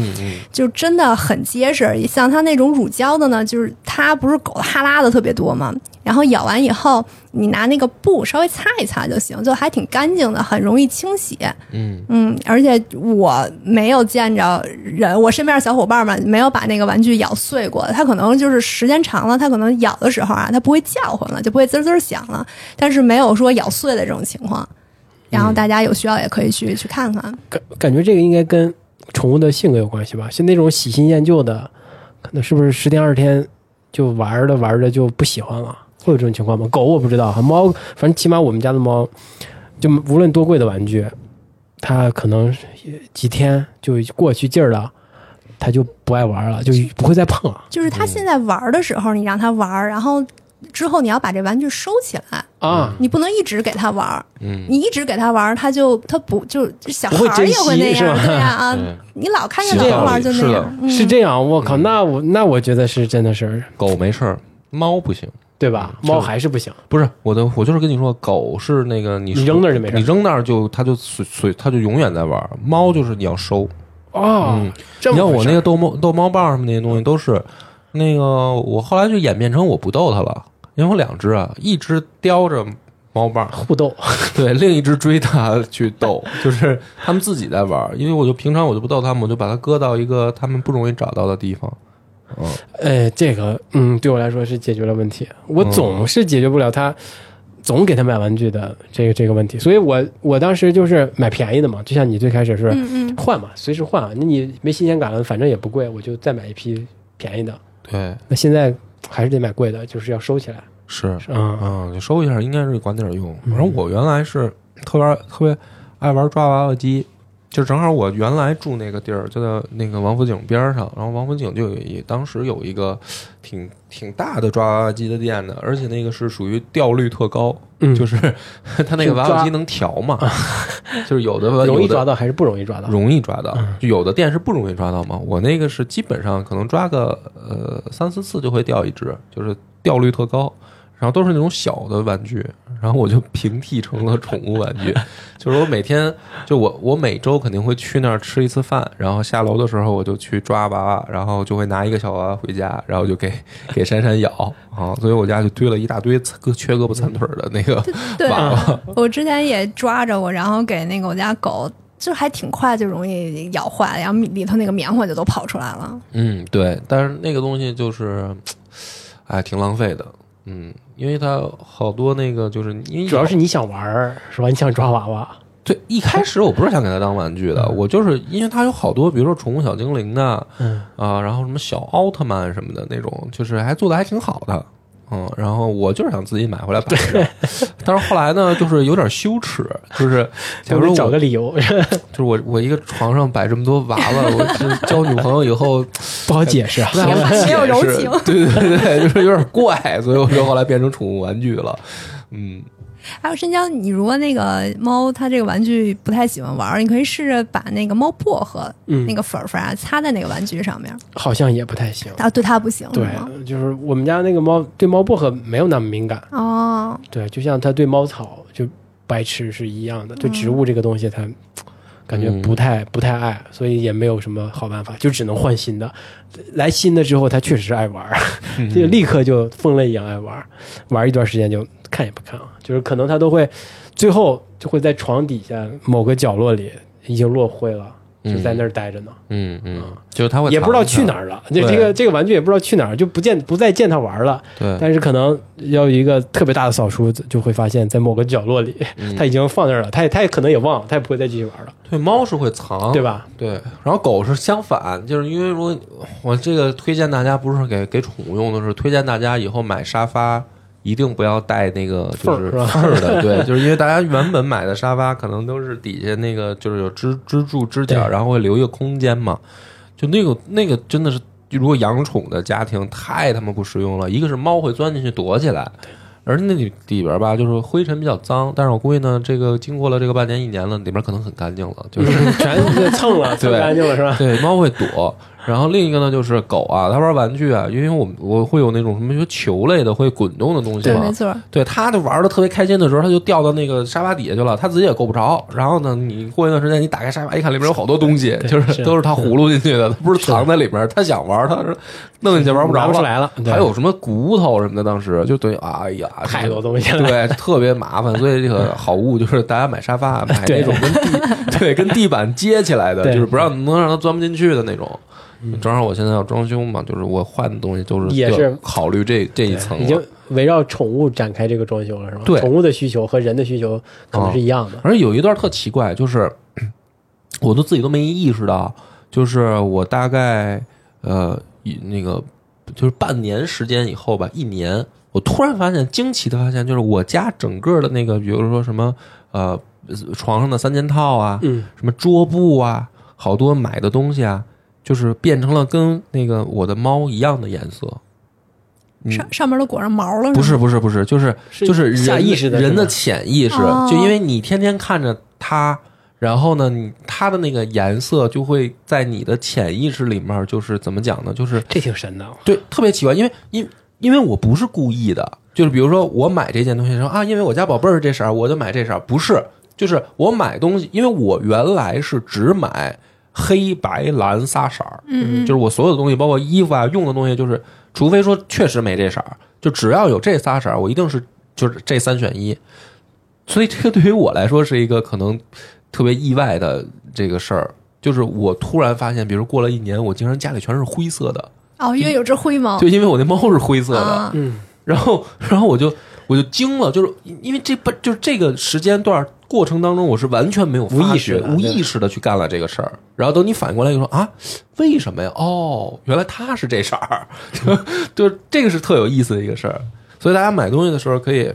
就真的很结实。像它那种乳胶的呢，就是它不是狗哈拉的特别多嘛，然后咬完以后，你拿那个布稍微擦一擦就行，就还挺干净的，很容易清洗。嗯嗯，而且我没有见着人，我身边的小伙伴们没有把那个玩具咬碎过。它可能就是时间长了，它可能咬的时候啊，它不会叫唤了，就不会滋滋响了，但是没有说咬碎的这种情况。然后大家有需要也可以去去看看。感感觉这个应该跟宠物的性格有关系吧？像那种喜新厌旧的，可能是不是十天二十天就玩着玩着就不喜欢了？会有这种情况吗？狗我不知道哈，猫反正起码我们家的猫，就无论多贵的玩具，它可能几天就过去劲儿了，它就不爱玩了，就不会再碰了就是它现在玩的时候，你让它玩，然后之后你要把这玩具收起来，啊。你不能一直给它玩。嗯，你一直给它玩，它就它不就小孩儿也会那样，你老看见老玩就那样，嗯是这样，我靠，那我那我觉得是真的是狗没事儿，猫不行。对吧？猫还是不行，不是我的，我就是跟你说，狗是那个你你扔那儿就没事儿。你扔那儿就它就随随它就永远在玩儿。猫就是你要收，哦你像我那个逗猫逗猫棒什么那些东西都是，那个我后来就演变成我不逗它了，因为我两只啊，一只叼着猫棒，互逗，[laughs] 对，另一只追它去逗，[laughs] 就是他们自己在玩儿，因为我就平常我就不逗它们，我就把它搁到一个他们不容易找到的地方。嗯，哎，这个嗯，对我来说是解决了问题。我嗯总是解决不了他总给他买玩具的这个这个问题，所以我我当时就是买便宜的嘛，就像你最开始是嗯嗯，换嘛，随时换。那你没新鲜感了，反正也不贵，我就再买一批便宜的。对，那现在还是得买贵的，就是要收起来。是，嗯嗯，就收一下，应该是管点用。反正我原来是特别特别爱玩抓娃娃机，就正好我原来住那个地儿就在那个王府井边上，然后王府井就有一当时有一个挺挺大的抓娃娃机的店的，而且那个是属于掉率特高，嗯就是 [laughs] 它那个娃娃机能调嘛，[laughs] 就是有的容易抓到还是不容易抓到？容易抓到，就有的店是不容易抓到嘛。我那个是基本上可能抓个呃三四次就会掉一只，就是掉率特高。然后都是那种小的玩具，[laughs] 然后我就平替成了宠物玩具。[laughs] 就是我每天就我我每周肯定会去那儿吃一次饭，然后下楼的时候我就去抓娃娃，然后就会拿一个小娃娃回家，然后就给 [laughs] 给珊珊咬啊。所以我家就堆了一大堆胳缺胳膊残腿儿的那个对娃娃。我之前也抓着过，然后给那个我家狗，就还挺快就容易咬坏，然后里头那个棉花就都跑出来了。嗯，对，但是那个东西就是，哎，挺浪费的。嗯，因为它好多那个就是因为主要是你想玩儿是吧？你想抓娃娃，对一开始我不是想给它当玩具的，我就是因为它有好多，比如说宠物小精灵的嗯，啊，然后什么小奥特曼什么的那种，就是还做的还挺好的。嗯，然后我就是想自己买回来摆着，但是后来呢，就是有点羞耻，就是 [laughs] 假如说我找个理由，[laughs] 就是我我一个床上摆这么多娃娃，我是 [laughs] 交女朋友以后不好解释啊。不太好没有柔解释情对对对，就是有点怪，所以我就后来变成宠物玩具了。嗯，还有生姜，你如果那个猫它这个玩具不太喜欢玩，你可以试着把那个猫薄荷、嗯那个粉粉啊擦在那个玩具上面，好像也不太行。啊，对它不行，对？，就是我们家那个猫对猫薄荷没有那么敏感，哦，对，就像它对猫草就白痴是一样的，对植物这个东西它感觉不太、不太爱，所以也没有什么好办法，就只能换新的。来新的之后，他确实爱玩儿，[laughs] 就立刻就疯了一样爱玩儿，玩一段时间就看也不看了，就是可能他都会最后就会在床底下某个角落里已经落灰了，就在那儿待着呢。嗯嗯，就是他会也不知道去哪儿了，这这个这个玩具也不知道去哪儿，就不见不再见他玩了。对，但是可能要有一个特别大的扫除，就会发现，在某个角落里，嗯他已经放那儿了，他也他也可能也忘了，他也不会再继续玩了，对猫是会藏，对？吧？对，然后狗是相反，就是因为如果我这个推荐大家不是给给宠物用的，是推荐大家以后买沙发一定不要带那个就是缝儿是吧缝儿的，对，[laughs] 就是因为大家原本买的沙发可能都是底下那个就是有支支柱支脚，然后会留一个空间嘛，就那个那个真的是，如果养宠的家庭太他妈不实用了，一个是猫会钻进去躲起来。而且那里里边吧，就是灰尘比较脏，但是我估计呢，这个经过了这个半年一年了，里边可能很干净了，就是全就蹭了，蹭对干净了是吧？对，猫会躲。然后另一个呢，就是狗啊，它玩玩具啊，因为我们我会有那种什么说球类的会滚动的东西对，嘛没，错。对，它就玩的特别开心的时候，它就掉到那个沙发底下去了，它自己也够不着。然后呢，你过一段时间，你打开沙发一看，里面有好多东西，就是是都是它葫芦进去的，它不是藏在里面。它想玩，它是弄进去玩不着了不出来了还有什么骨头什么的，当时就等于哎呀，太多东西了对，特别麻烦。所以这个好物就是大家买沙发买那种跟地对跟地板接起来的，[laughs] 就是不让能让它钻不进去的那种。正好我现在要装修嘛，就是我换的东西都是也是考虑这这一层，已经围绕宠物展开这个装修了是吧？对。宠物的需求和人的需求可能是一样的。而且有一段特奇怪，就是 [clears throat] 我都自己都没意识到，就是我大概呃以那个就是半年时间以后吧，一年，我突然发现惊奇的发现，就是我家整个的那个，比如说什么呃床上的三件套啊，嗯，什么桌布啊，好多买的东西啊，就是变成了跟那个我的猫一样的颜色。嗯上上面都裹上毛了，不是？不是不是，就是是就是人下意识的人的潜意识，哦就因为你天天看着它，然后呢，你它的那个颜色就会在你的潜意识里面，就是怎么讲呢？就是这挺神的。对，特别奇怪，因为因因为我不是故意的，就是比如说我买这件东西说啊，因为我家宝贝儿是这色儿，我就买这色儿，不是，就是我买东西，因为我原来是只买黑白蓝仨色儿，嗯嗯就是我所有的东西，包括衣服啊、用的东西，就是除非说确实没这色儿，就只要有这仨色儿，我一定是就是这三选一。所以这个对于我来说是一个可能特别意外的这个事儿，就是我突然发现，比如过了一年，我竟然家里全是灰色的，哦，因为有只灰猫就因为我那猫是灰色的，啊，嗯，然后然后我就我就惊了，就是因为这不就是这个时间段过程当中，我是完全没有发无意识无意识的去干了这个事儿。然后等你反应过来，就说啊，为什么呀？哦，原来他是这色儿，[laughs] 就就这个是特有意思的一个事儿。所以大家买东西的时候可以，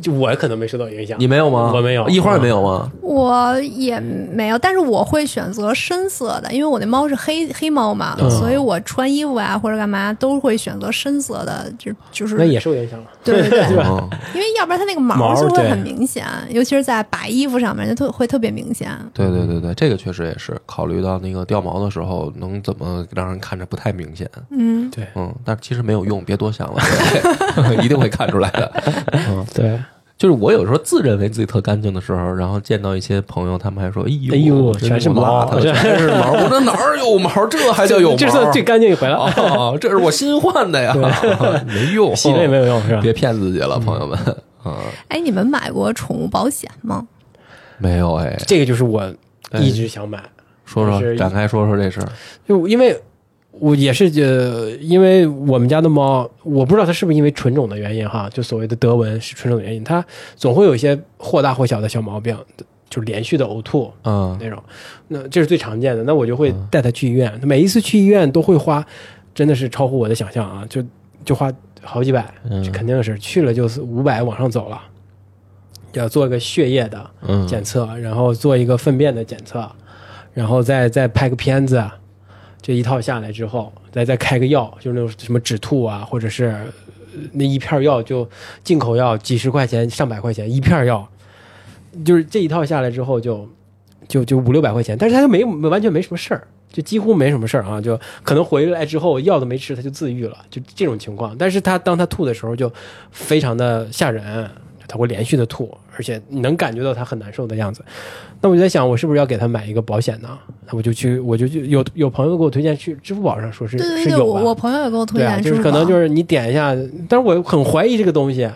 就我可能没受到影响。你没有吗？我没有一花也没有吗？我也没有，但是我会选择深色的，因为我那猫是黑黑猫嘛，嗯所以我穿衣服啊或者干嘛都会选择深色的，就就是那也受影响了。对对对，嗯 [laughs] 因为要不然它那个毛就会很明显，尤其是在白衣服上面就特会特别明显。对对对对，这个确实也是考虑到那个掉毛的时候能怎么让人看着不太明显。嗯，对嗯，但是其实没有用，别多想了，[laughs] 一定会看出来的。嗯，[laughs] 对，就是我有时候自认为自己特干净的时候，然后见到一些朋友，他们还说：“哎呦，哎呦全是毛邋遢，[laughs] 全是毛。”我说哪儿有毛？这还叫有毛？这算最干净一回了。[laughs] 哦，这是我新换的呀，[laughs] 没用，洗了也没有用是吧？别骗自己了，朋友们。啊，哎，你们买过宠物保险吗？没有哎，这个就是我一直想买，说说展开说说这事儿。就因为我也是呃，因为我们家的猫，我不知道它是不是因为纯种的原因哈，就所谓的德文是纯种的原因，它总会有一些或大或小的小毛病，就连续的呕吐嗯那种，那这是最常见的。那我就会带它去医院，每一次去医院都会花，真的是超乎我的想象啊，就就花好几百，肯定是去了就是五百往上走了。要做一个血液的嗯检测，然后做一个粪便的检测，然后再再拍个片子，这一套下来之后，再再开个药，就是那种什么止吐啊，或者是那一片药就进口药，几十块钱、上百块钱一片药，就是这一套下来之后就就就五六百块钱，但是他就没完全没什么事儿，就几乎没什么事儿啊，就可能回来之后药都没吃，他就自愈了，就这种情况。但是他当他吐的时候就非常的吓人，他会连续的吐，而且你能感觉到他很难受的样子。那我就在想，我是不是要给他买一个保险呢？那我就去，我就去有有朋友给我推荐去支付宝上说是对对对，是有吧我我朋友也给我推荐支付宝，就是可能就是你点一下，但是我很怀疑这个东西，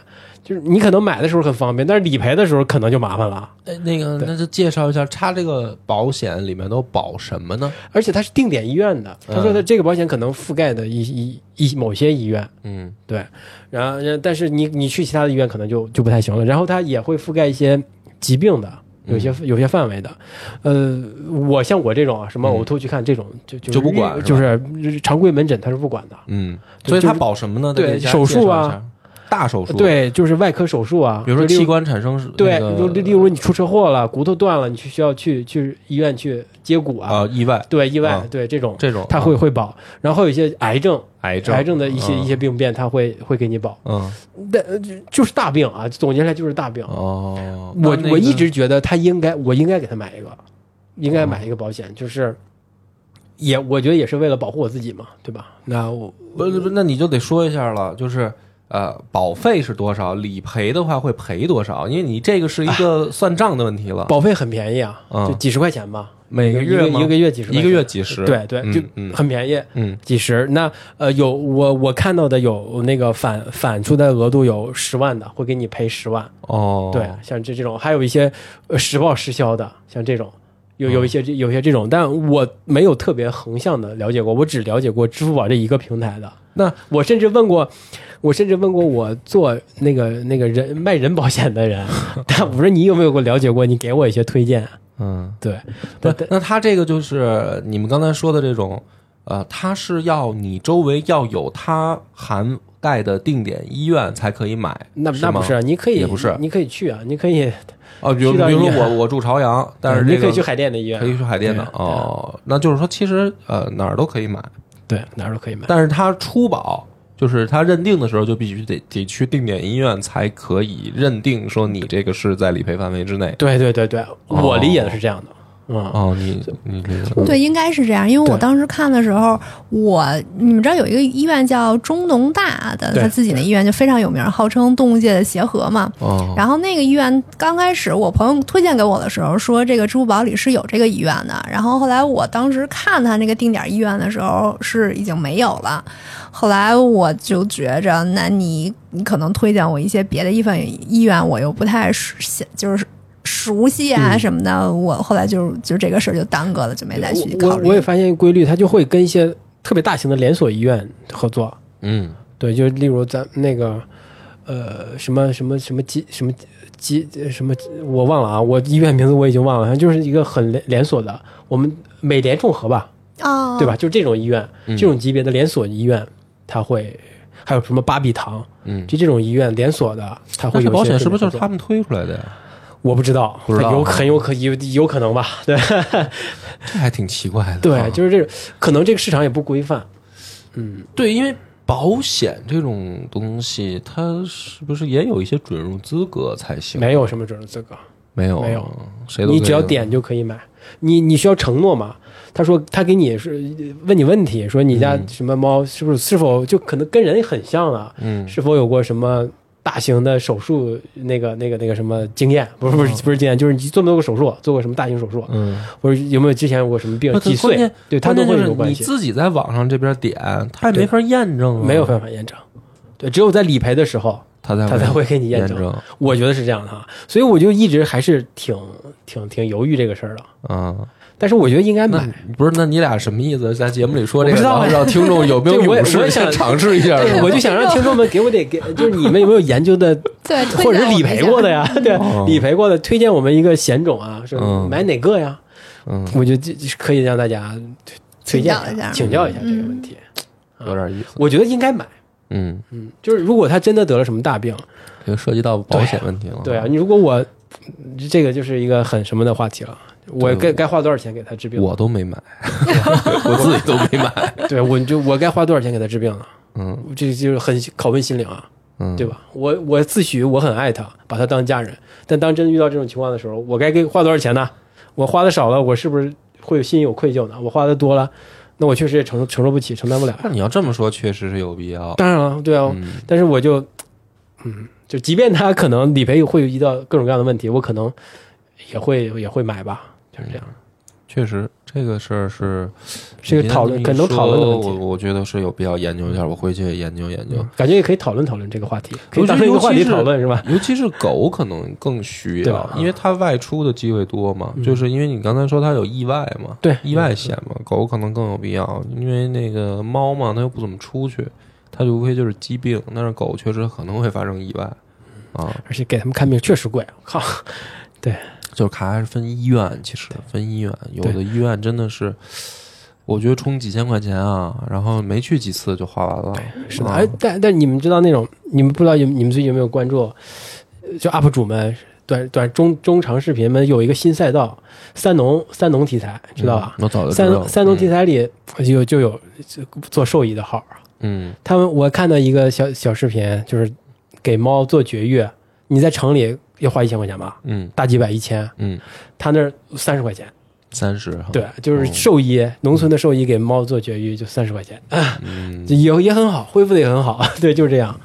就是你可能买的时候很方便，但是理赔的时候可能就麻烦了。哎，那个，那就介绍一下，它这个保险里面都保什么呢？而且它是定点医院的，他说嗯的这个保险可能覆盖的一一一某些医院，嗯对，然后但是你你去其他的医院可能就就不太行了。然后它也会覆盖一些疾病的，有些、有些范围的。呃，我像我这种啊，什么嗯呕吐去看这种就就就不管是就是常规门诊它是不管的。嗯，所以它保什么呢？对手术啊大手术，，对，就是外科手术啊，比如说器官产生对，就例例如你出车祸了，骨头断了，你去需要去去医院去接骨啊，啊意外。对，意外，啊对这种这种他会会保，然后有一些癌症，癌症癌症的一些、嗯一些病变，他会会给你保，嗯。但呃就就是大病啊，总结下来就是大病。哦，我我一直觉得他应该，我应该给他买一个，应该买一个保险，就是也我觉得也是为了保护我自己嘛，对吧？那我不不，那你就得说一下了，就是呃，保费是多少？理赔的话会赔多少？因为你这个是一个算账的问题了，保费很便宜啊，嗯就几十块钱吧，每个月一个月几十，一个月几十，对对，就很便宜。嗯几十，那呃有我我看到的有那个返返出的额度有十万的，会给你赔十万。哦，对，像这这种，还有一些呃实报实销的，像这种有有一些这有些这种，但我没有特别横向的了解过，我只了解过支付宝这一个平台的。那我甚至问过，我甚至问过我做那个那个人卖人保险的人，[laughs] 但我说你有没有过了解过？你给我一些推荐。嗯，对，不，那他这个就是你们刚才说的这种，呃，他是要你周围要有他涵盖的定点医院才可以买，那是那不是，你可以也不是你可以去啊，你可以，哦，比如 [laughs] 比如说我我住朝阳，但是这个你可以去海淀的医院，可以去海淀的哦，那就是说其实呃哪儿都可以买，对，哪儿都可以买。但是它出保。就是他认定的时候，就必须得得去定点医院才可以认定说你这个是在理赔范围之内。对对对对，我理解的是这样的。嗯，哦，你你这个对，应该是这样，因为我当时看的时候，我你们知道有一个医院叫中农大的，他自己的医院就非常有名，号称动物界的协和嘛。哦，然后那个医院刚开始我朋友推荐给我的时候说，这个支付宝里是有这个医院的。然后后来我当时看他那个定点医院的时候，是已经没有了。后来我就觉着，那你你可能推荐我一些别的医院医院，我又不太就是熟悉啊嗯什么的。我后来就就这个事儿就耽搁了，就没再去考虑。我我也发现规律，它就会跟一些特别大型的连锁医院合作。嗯对，就例如咱那个呃什么什么什么基什么基什么，我忘了啊，我医院名字我已经忘了，反正就是一个很连连锁的，我们美联众合吧，哦，对吧？就这种医院，嗯这种级别的连锁医院，它会还有什么巴比堂，嗯，就这种医院连锁的，它会有保险是不是就是他们推出来的呀？我不知道，不知道有很有可有有可能吧？[laughs] 对这还挺奇怪的啊。对，就是这种，可能这个市场也不规范。嗯，对，因为保险这种东西，它是不是也有一些准入资格才行？没有什么准入资格，没有没有，谁都你只要点就可以买。你你需要承诺嘛？他说他给你是问你问题，说你家嗯什么猫是不是是否就可能跟人很像啊？嗯是否有过什么大型的手术那个那个那个什么经验？不是不是不是经验，就是你做没做过手术，做过什么大型手术，嗯，或者有没有之前有过什么病几岁？对他都会有关系，你自己在网上这边点，他也没法验证啊，没有办法验证。对，只有在理赔的时候，他才他才会给你验证。验证。我觉得是这样的哈，所以我就一直还是挺挺挺犹豫这个事儿的。嗯，但是我觉得应该买。不是？那你俩什么意思？在节目里说这个，不知道然后让听众有没有 [laughs] 勇士想尝试一下？对，我就想让听众们给我得给，就是你们有没有研究的，[laughs] 对，或者是理赔过的呀？对哦，理赔过的，推荐我们一个险种啊，是嗯买哪个呀？嗯，我觉得这这可以让大家推荐一下请教一下这个问题。有点意思。我觉得应该买，嗯，嗯，就是如果他真的得了什么大病，这个涉及到保险问题了。对啊，你如果我这个就是一个很什么的话题了，我该该花多少钱给他治病？我都没买，[laughs] 我自己都没买。[laughs] 对我就我该花多少钱给他治病啊？嗯这就是很拷问心灵啊。嗯，对吧？我我自诩我很爱他，把他当家人，但当真遇到这种情况的时候，我该给花多少钱呢？我花的少了，我是不是会有心有愧疚呢？我花的多了，那我确实也承受承受不起，承担不了。那你要这么说，确实是有必要。当然了，对啊，嗯但是我就，嗯，就即便他可能理赔会遇到各种各样的问题，我可能也会也会买吧，就是这样。确实，这个事儿是是一个讨论可能讨论的问题我我觉得是有必要研究一下，我回去研究研究。感觉也可以讨论讨论这个话题，可以当成一个话题讨论是吧？尤其是狗可能更需要因为它外出的机会多嘛，嗯就是因为你刚才说它有意外嘛，对意外险嘛，狗可能更有必要，因为那个猫嘛，它又不怎么出去，它就无非就是疾病，但是狗确实可能会发生意外啊，而且给他们看病确实贵，靠，就是卡还是分医院，其实分医院，有的医院真的是。我觉得充几千块钱啊，然后没去几次就花完了。[laughs] 是的。啊哎，但但你们知道那种，你们不知道有你们最近有没有关注？呃就 UP 主们短短中中长视频们有一个新赛道，三农三农题材，知道吧？嗯我早就知道了。三三农题材里有就有做兽医的号，嗯，他们我看到一个小小视频，就是给猫做绝育，你在城里要花一千块钱吧，嗯大几百一千，嗯他那儿三十块钱。三十。对，就是兽医，农村的兽医给猫做绝育就三十块钱，嗯，[laughs] 也也很好，恢复的也很好。[laughs] 对，就是这样。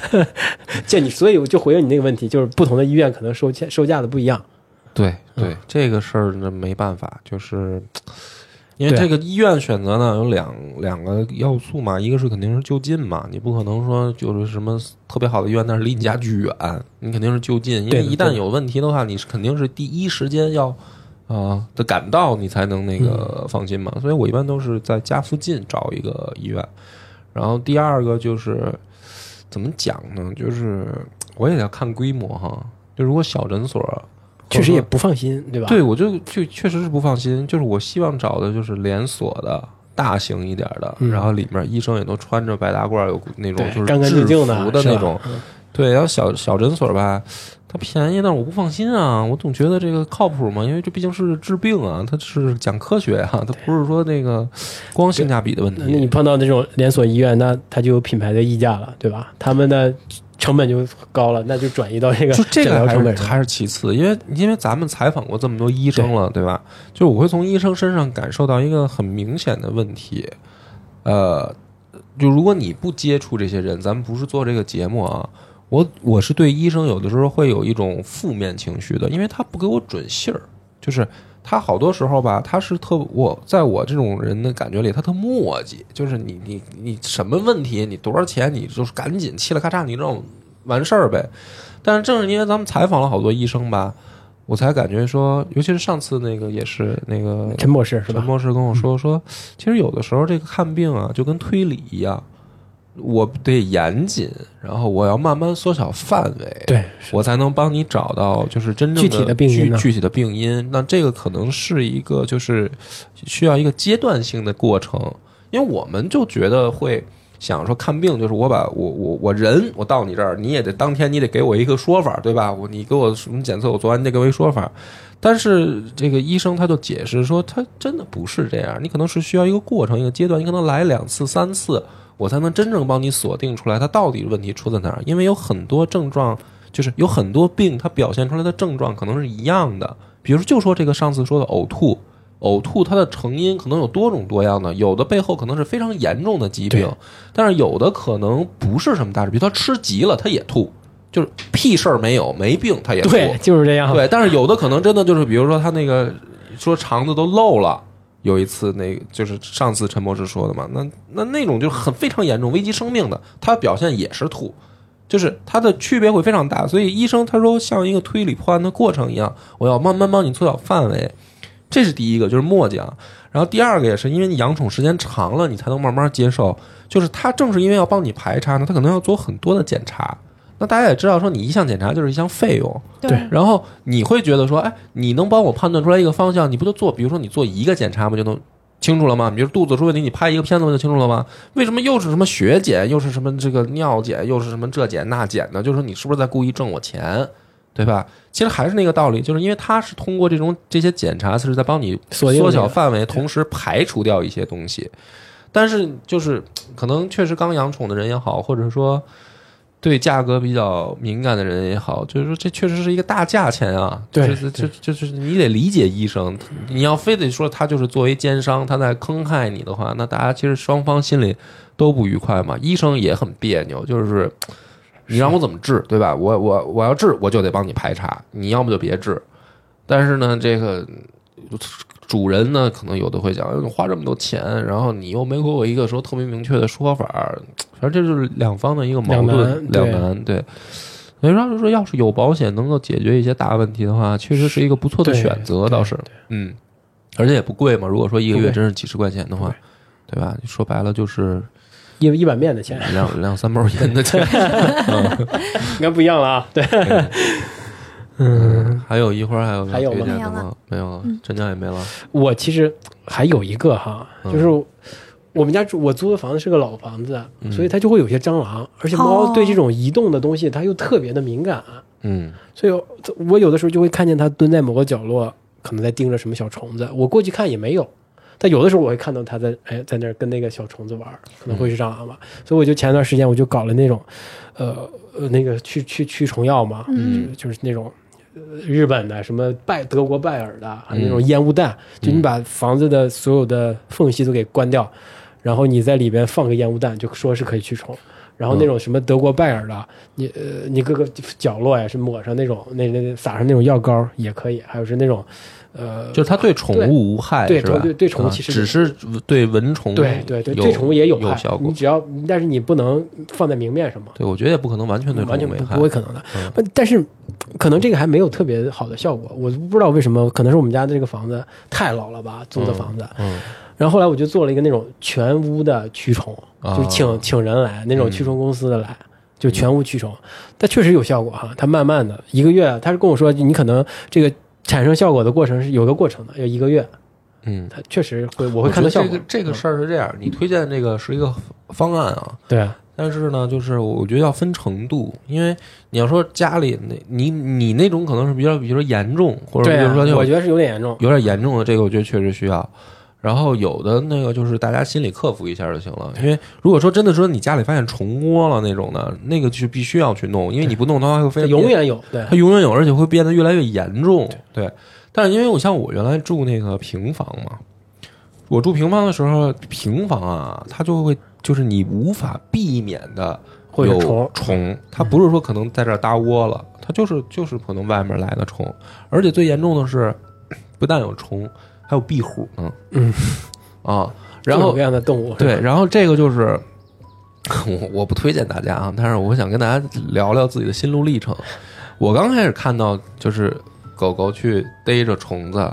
[laughs] 见你，所以我就回应你那个问题，就是不同的医院可能收钱售价的不一样。对嗯对，这个事儿呢没办法，就是因为这个医院选择呢有两两个要素嘛，一个是肯定是就近嘛，你不可能说就是什么特别好的医院，但是离你家巨远，你肯定是就近，因为一旦有问题的话，你是肯定是第一时间要啊的赶到，你才能那嗯个放心嘛。所以我一般都是在家附近找一个医院，然后第二个就是怎么讲呢？就是我也要看规模哈，就如果小诊所。确实也不放心，对吧？对，我就就确实是不放心，就是我希望找的就是连锁的。大型一点的，嗯然后里面医生也都穿着白大褂，有那种就是干干净净的的那种。嗯对，然后小小诊所吧，它便宜，但是我不放心啊，我总觉得这个靠谱嘛，因为这毕竟是治病啊，它是讲科学啊，它不是说那个光性价比的问题那你。碰到那种连锁医院，那它就有品牌的溢价了，对吧？他们的成本就高了，那就转移到这个就这诊个还是疗成本。还是其次，因为因为咱们采访过这么多医生了，对吧？就我会从医生身上感受到一个很明显的问题，呃，就如果你不接触这些人，咱们不是做这个节目啊，我我是对医生有的时候会有一种负面情绪的，因为他不给我准信儿，就是他好多时候吧，他是特我在我这种人的感觉里，他特磨叽，就是你你你什么问题，你多少钱，你就是赶紧嘁哩咔嚓，你这种完事儿呗。但是正是因为咱们采访了好多医生吧，我才感觉说，尤其是上次那个也是那个陈博士是吧？陈博士跟我说说，其实有的时候这个看病啊，就跟推理一样，我得严谨，然后我要慢慢缩小范围，对，我才能帮你找到就是真正具体的病因呢具具体的病因。那这个可能是一个就是需要一个阶段性的过程，因为我们就觉得会。想说看病就是我把我我我人我到你这儿，你也得当天你得给我一个说法，对吧？我你给我什么检测，我做完你得给我一说法。但是这个医生他就解释说，他真的不是这样，你可能是需要一个过程，一个阶段，你可能来两次、三次，我才能真正帮你锁定出来它到底问题出在哪儿。因为有很多症状，就是有很多病，它表现出来的症状可能是一样的。比如就说这个上次说的呕吐，呕吐它的成因可能有多种多样的，有的背后可能是非常严重的疾病，但是有的可能不是什么大事，比如他吃急了他也吐，就是屁事儿没有，没病他也吐。对，就是这样。对，但是有的可能真的就是，比如说他那个说肠子都漏了，有一次那就是上次陈博士说的嘛，那那那种就很非常严重、危及生命的，他表现也是吐，就是它的区别会非常大。所以医生他说像一个推理破案的过程一样，我要慢慢帮你缩小范围，这是第一个，就是墨迹啊。然后第二个也是因为你养宠时间长了，你才能慢慢接受。就是他正是因为要帮你排查呢，他可能要做很多的检查。那大家也知道，说你一项检查就是一项费用，对然后你会觉得说，哎，你能帮我判断出来一个方向，你不就做，比如说你做一个检查不就能清楚了吗？比如肚子出问题，你拍一个片子不就清楚了吗？为什么又是什么血检，又是什么这个尿检，又是什么这检那检的？就是说你是不是在故意挣我钱，对吧？其实还是那个道理，就是因为他是通过这种这些检查是在帮你缩小范围，同时排除掉一些东西。但是就是可能确实刚养宠的人也好，或者说对价格比较敏感的人也好，就是说这确实是一个大价钱啊。对就是就就是你得理解医生，你要非得说他就是作为奸商，他在坑害你的话，那大家其实双方心里都不愉快嘛。医生也很别扭，就是你让我怎么治，对吧？我我我要治，我就得帮你排查，你要么就别治。但是呢，这个主人呢，可能有的会讲，哎花这么多钱，然后你又没给我一个说特别明确的说法，反正这就是两方的一个矛盾，两难，对。所以说，说要是有保险能够解决一些大问题的话，确实是一个不错的选择，倒是，嗯，而且也不贵嘛。如果说一个月真是几十块钱的话，对吧？说白了就是一一碗面的钱，两两三包烟的钱。[laughs] 应该不一样了啊。对，嗯，还有一会儿还有还有吗？没有了？没有了，镇江也没了。我其实还有一个哈，嗯。就是我们家住我租的房子是个老房子，嗯。所以它就会有些蟑螂，而且猫对这种移动的东西它又特别的敏感，嗯。所以我有的时候就会看见它蹲在某个角落，可能在盯着什么小虫子，我过去看也没有。但有的时候我会看到它在哎在那儿跟那个小虫子玩，可能会是蟑螂吧。所以我就前段时间我就搞了那种，呃呃那个驱驱驱虫药嘛，嗯。就就是那种呃日本的什么拜德国拜耳的，还有那种嗯烟雾弹，就你把房子的所有的缝隙都给关掉，然后你在里边放个烟雾弹，就说是可以驱虫。然后那种什么德国拜耳的，你呃你各个角落呀是抹上那种那那那撒上那种药膏也可以，还有是那种呃就是它对宠物无害，对是吧？对对宠物啊其实只是对蚊虫对对对对宠物也有害，有效果。你只要但是你不能放在明面上嘛，对，我觉得也不可能完全对宠完全没害不。会可能的。嗯但是可能这个还没有特别好的效果，我不知道为什么，可能是我们家的这个房子太老了吧，租的房子。嗯然后后来我就做了一个那种全屋的驱虫，啊就是请请人来，那种嗯驱虫公司的来，就全屋驱虫，它确实有效果哈。它慢慢的一个月，他是跟我说，你可能这个产生效果的过程是有个过程的，要一个月，嗯，它确实会我我会看到效果这个。这个事儿是这样，你推荐这个是一个方案啊，对啊，但是呢，就是我觉得要分程度，因为你要说家里那你你那种可能是比较比如说严重，或者比如说那，种我觉得是有点严重。有点严重的，这个我觉得确实需要。然后有的那个就是大家心里克服一下就行了，因为如果说真的说你家里发现虫窝了那种的，那个就必须要去弄，因为你不弄的话会非它永远有，对。它永远有，而且会变得越来越严重。对，但是因为我像我原来住那个平房嘛，我住平房的时候，平房啊，它就会就是你无法避免的会有虫。虫，它不是说可能在这儿搭窝了，它就是就是可能外面来的虫，而且最严重的是，不但有虫，还有壁虎呢。嗯啊，[laughs] 然后各种各样的动物，对，然后这个就是我我不推荐大家啊，但是我想跟大家聊聊自己的心路历程。我刚开始看到就是狗狗去逮着虫子，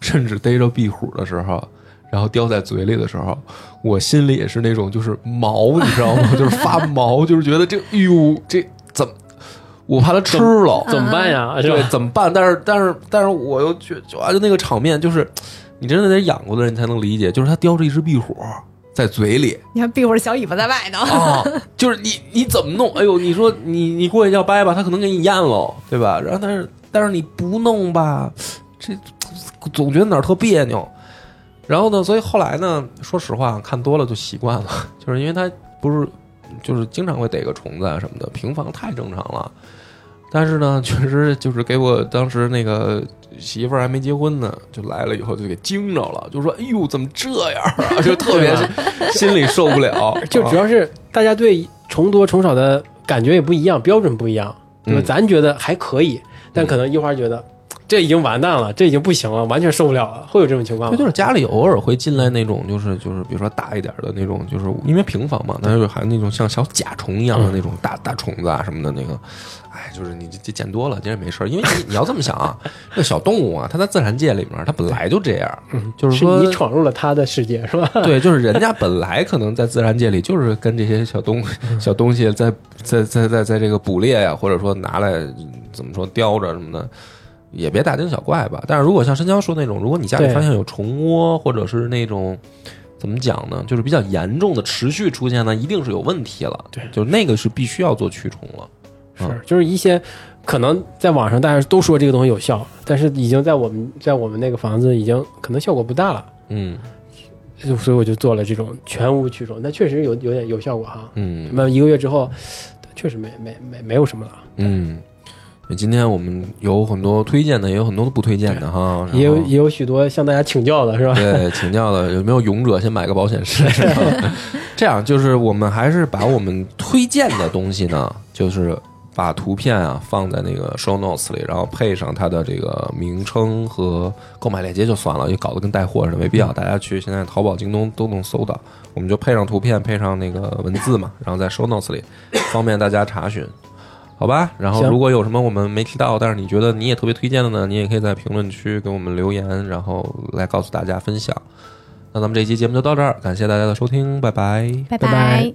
甚至逮着壁虎的时候，然后叼在嘴里的时候，我心里也是那种就是毛，你知道吗？[laughs] 就是发毛，就是觉得这，哎呦，这怎么？我怕它吃了，怎么办呀？是对，怎么办？但是但是但是我又觉就啊，就那个场面，就是你真的得养过的人才能理解，就是它叼着一只壁虎在嘴里你看壁虎小尾巴在外头，啊，就是你你怎么弄？哎呦，你说你你过去要掰吧，它可能给你咽喽，对吧？然后但是但是你不弄吧，这总觉得哪儿特别扭。然后呢，所以后来呢，说实话，看多了就习惯了，就是因为它不是就是经常会逮个虫子啊什么的，平房太正常了。但是呢，确实就是给我当时那个媳妇儿还没结婚呢，就来了以后就给惊着了，就说：“哎呦，怎么这样啊？” [laughs] 就特别心里受不了，[laughs] 就主要是大家对虫多虫少的感觉也不一样，标准不一样，对吧？嗯咱觉得还可以，但可能一花觉得这已经完蛋了，这已经不行了，完全受不了了，会有这种情况对，吗？就是家里偶尔会进来那种，就是就是，比如说大一点的那种，就是因为平房嘛，那就还有那种像小甲虫一样的那种大大虫子啊什么的那个，哎，就是你这见多了，其实没事儿，因为你你要这么想啊，[laughs] 这小动物啊，它在自然界里面，它本来就这样，就是是说你闯入了它的世界，是吧？[laughs] 对，就是人家本来可能在自然界里就是跟这些小东小东西在在在在在这个捕猎呀，或者说拿来怎么说叼着什么的，也别大惊小怪吧。但是如果像申江说那种，如果你家里发现有虫窝，或者是那种怎么讲呢，就是比较严重的持续出现呢，一定是有问题了。对就那个是必须要做驱虫了。是，就是一些可能在网上大家都说这个东西有效，但是已经在我们在我们那个房子已经可能效果不大了，嗯就所以我就做了这种全屋驱虫，那确实有有点有效果哈。嗯那么一个月之后，确实没没没没有什么了。嗯，今天我们有很多推荐的，也有很多不推荐的哈，也有也有许多向大家请教的是吧？对，[laughs] 请教的有没有勇者先买个保险试试？[laughs] 这样就是我们还是把我们推荐的东西呢，就是把图片啊放在那个 show notes 里，然后配上它的这个名称和购买链接就算了，就搞得跟带货似的，没必要。大家去现在淘宝、京东都能搜到，我们就配上图片，配上那个文字嘛，然后在 show notes 里，方便大家查询。好吧，然后如果有什么我们没提到，但是你觉得你也特别推荐的呢，你也可以在评论区给我们留言，然后来告诉大家分享。那咱们这期节目就到这儿，感谢大家的收听，拜拜。拜拜拜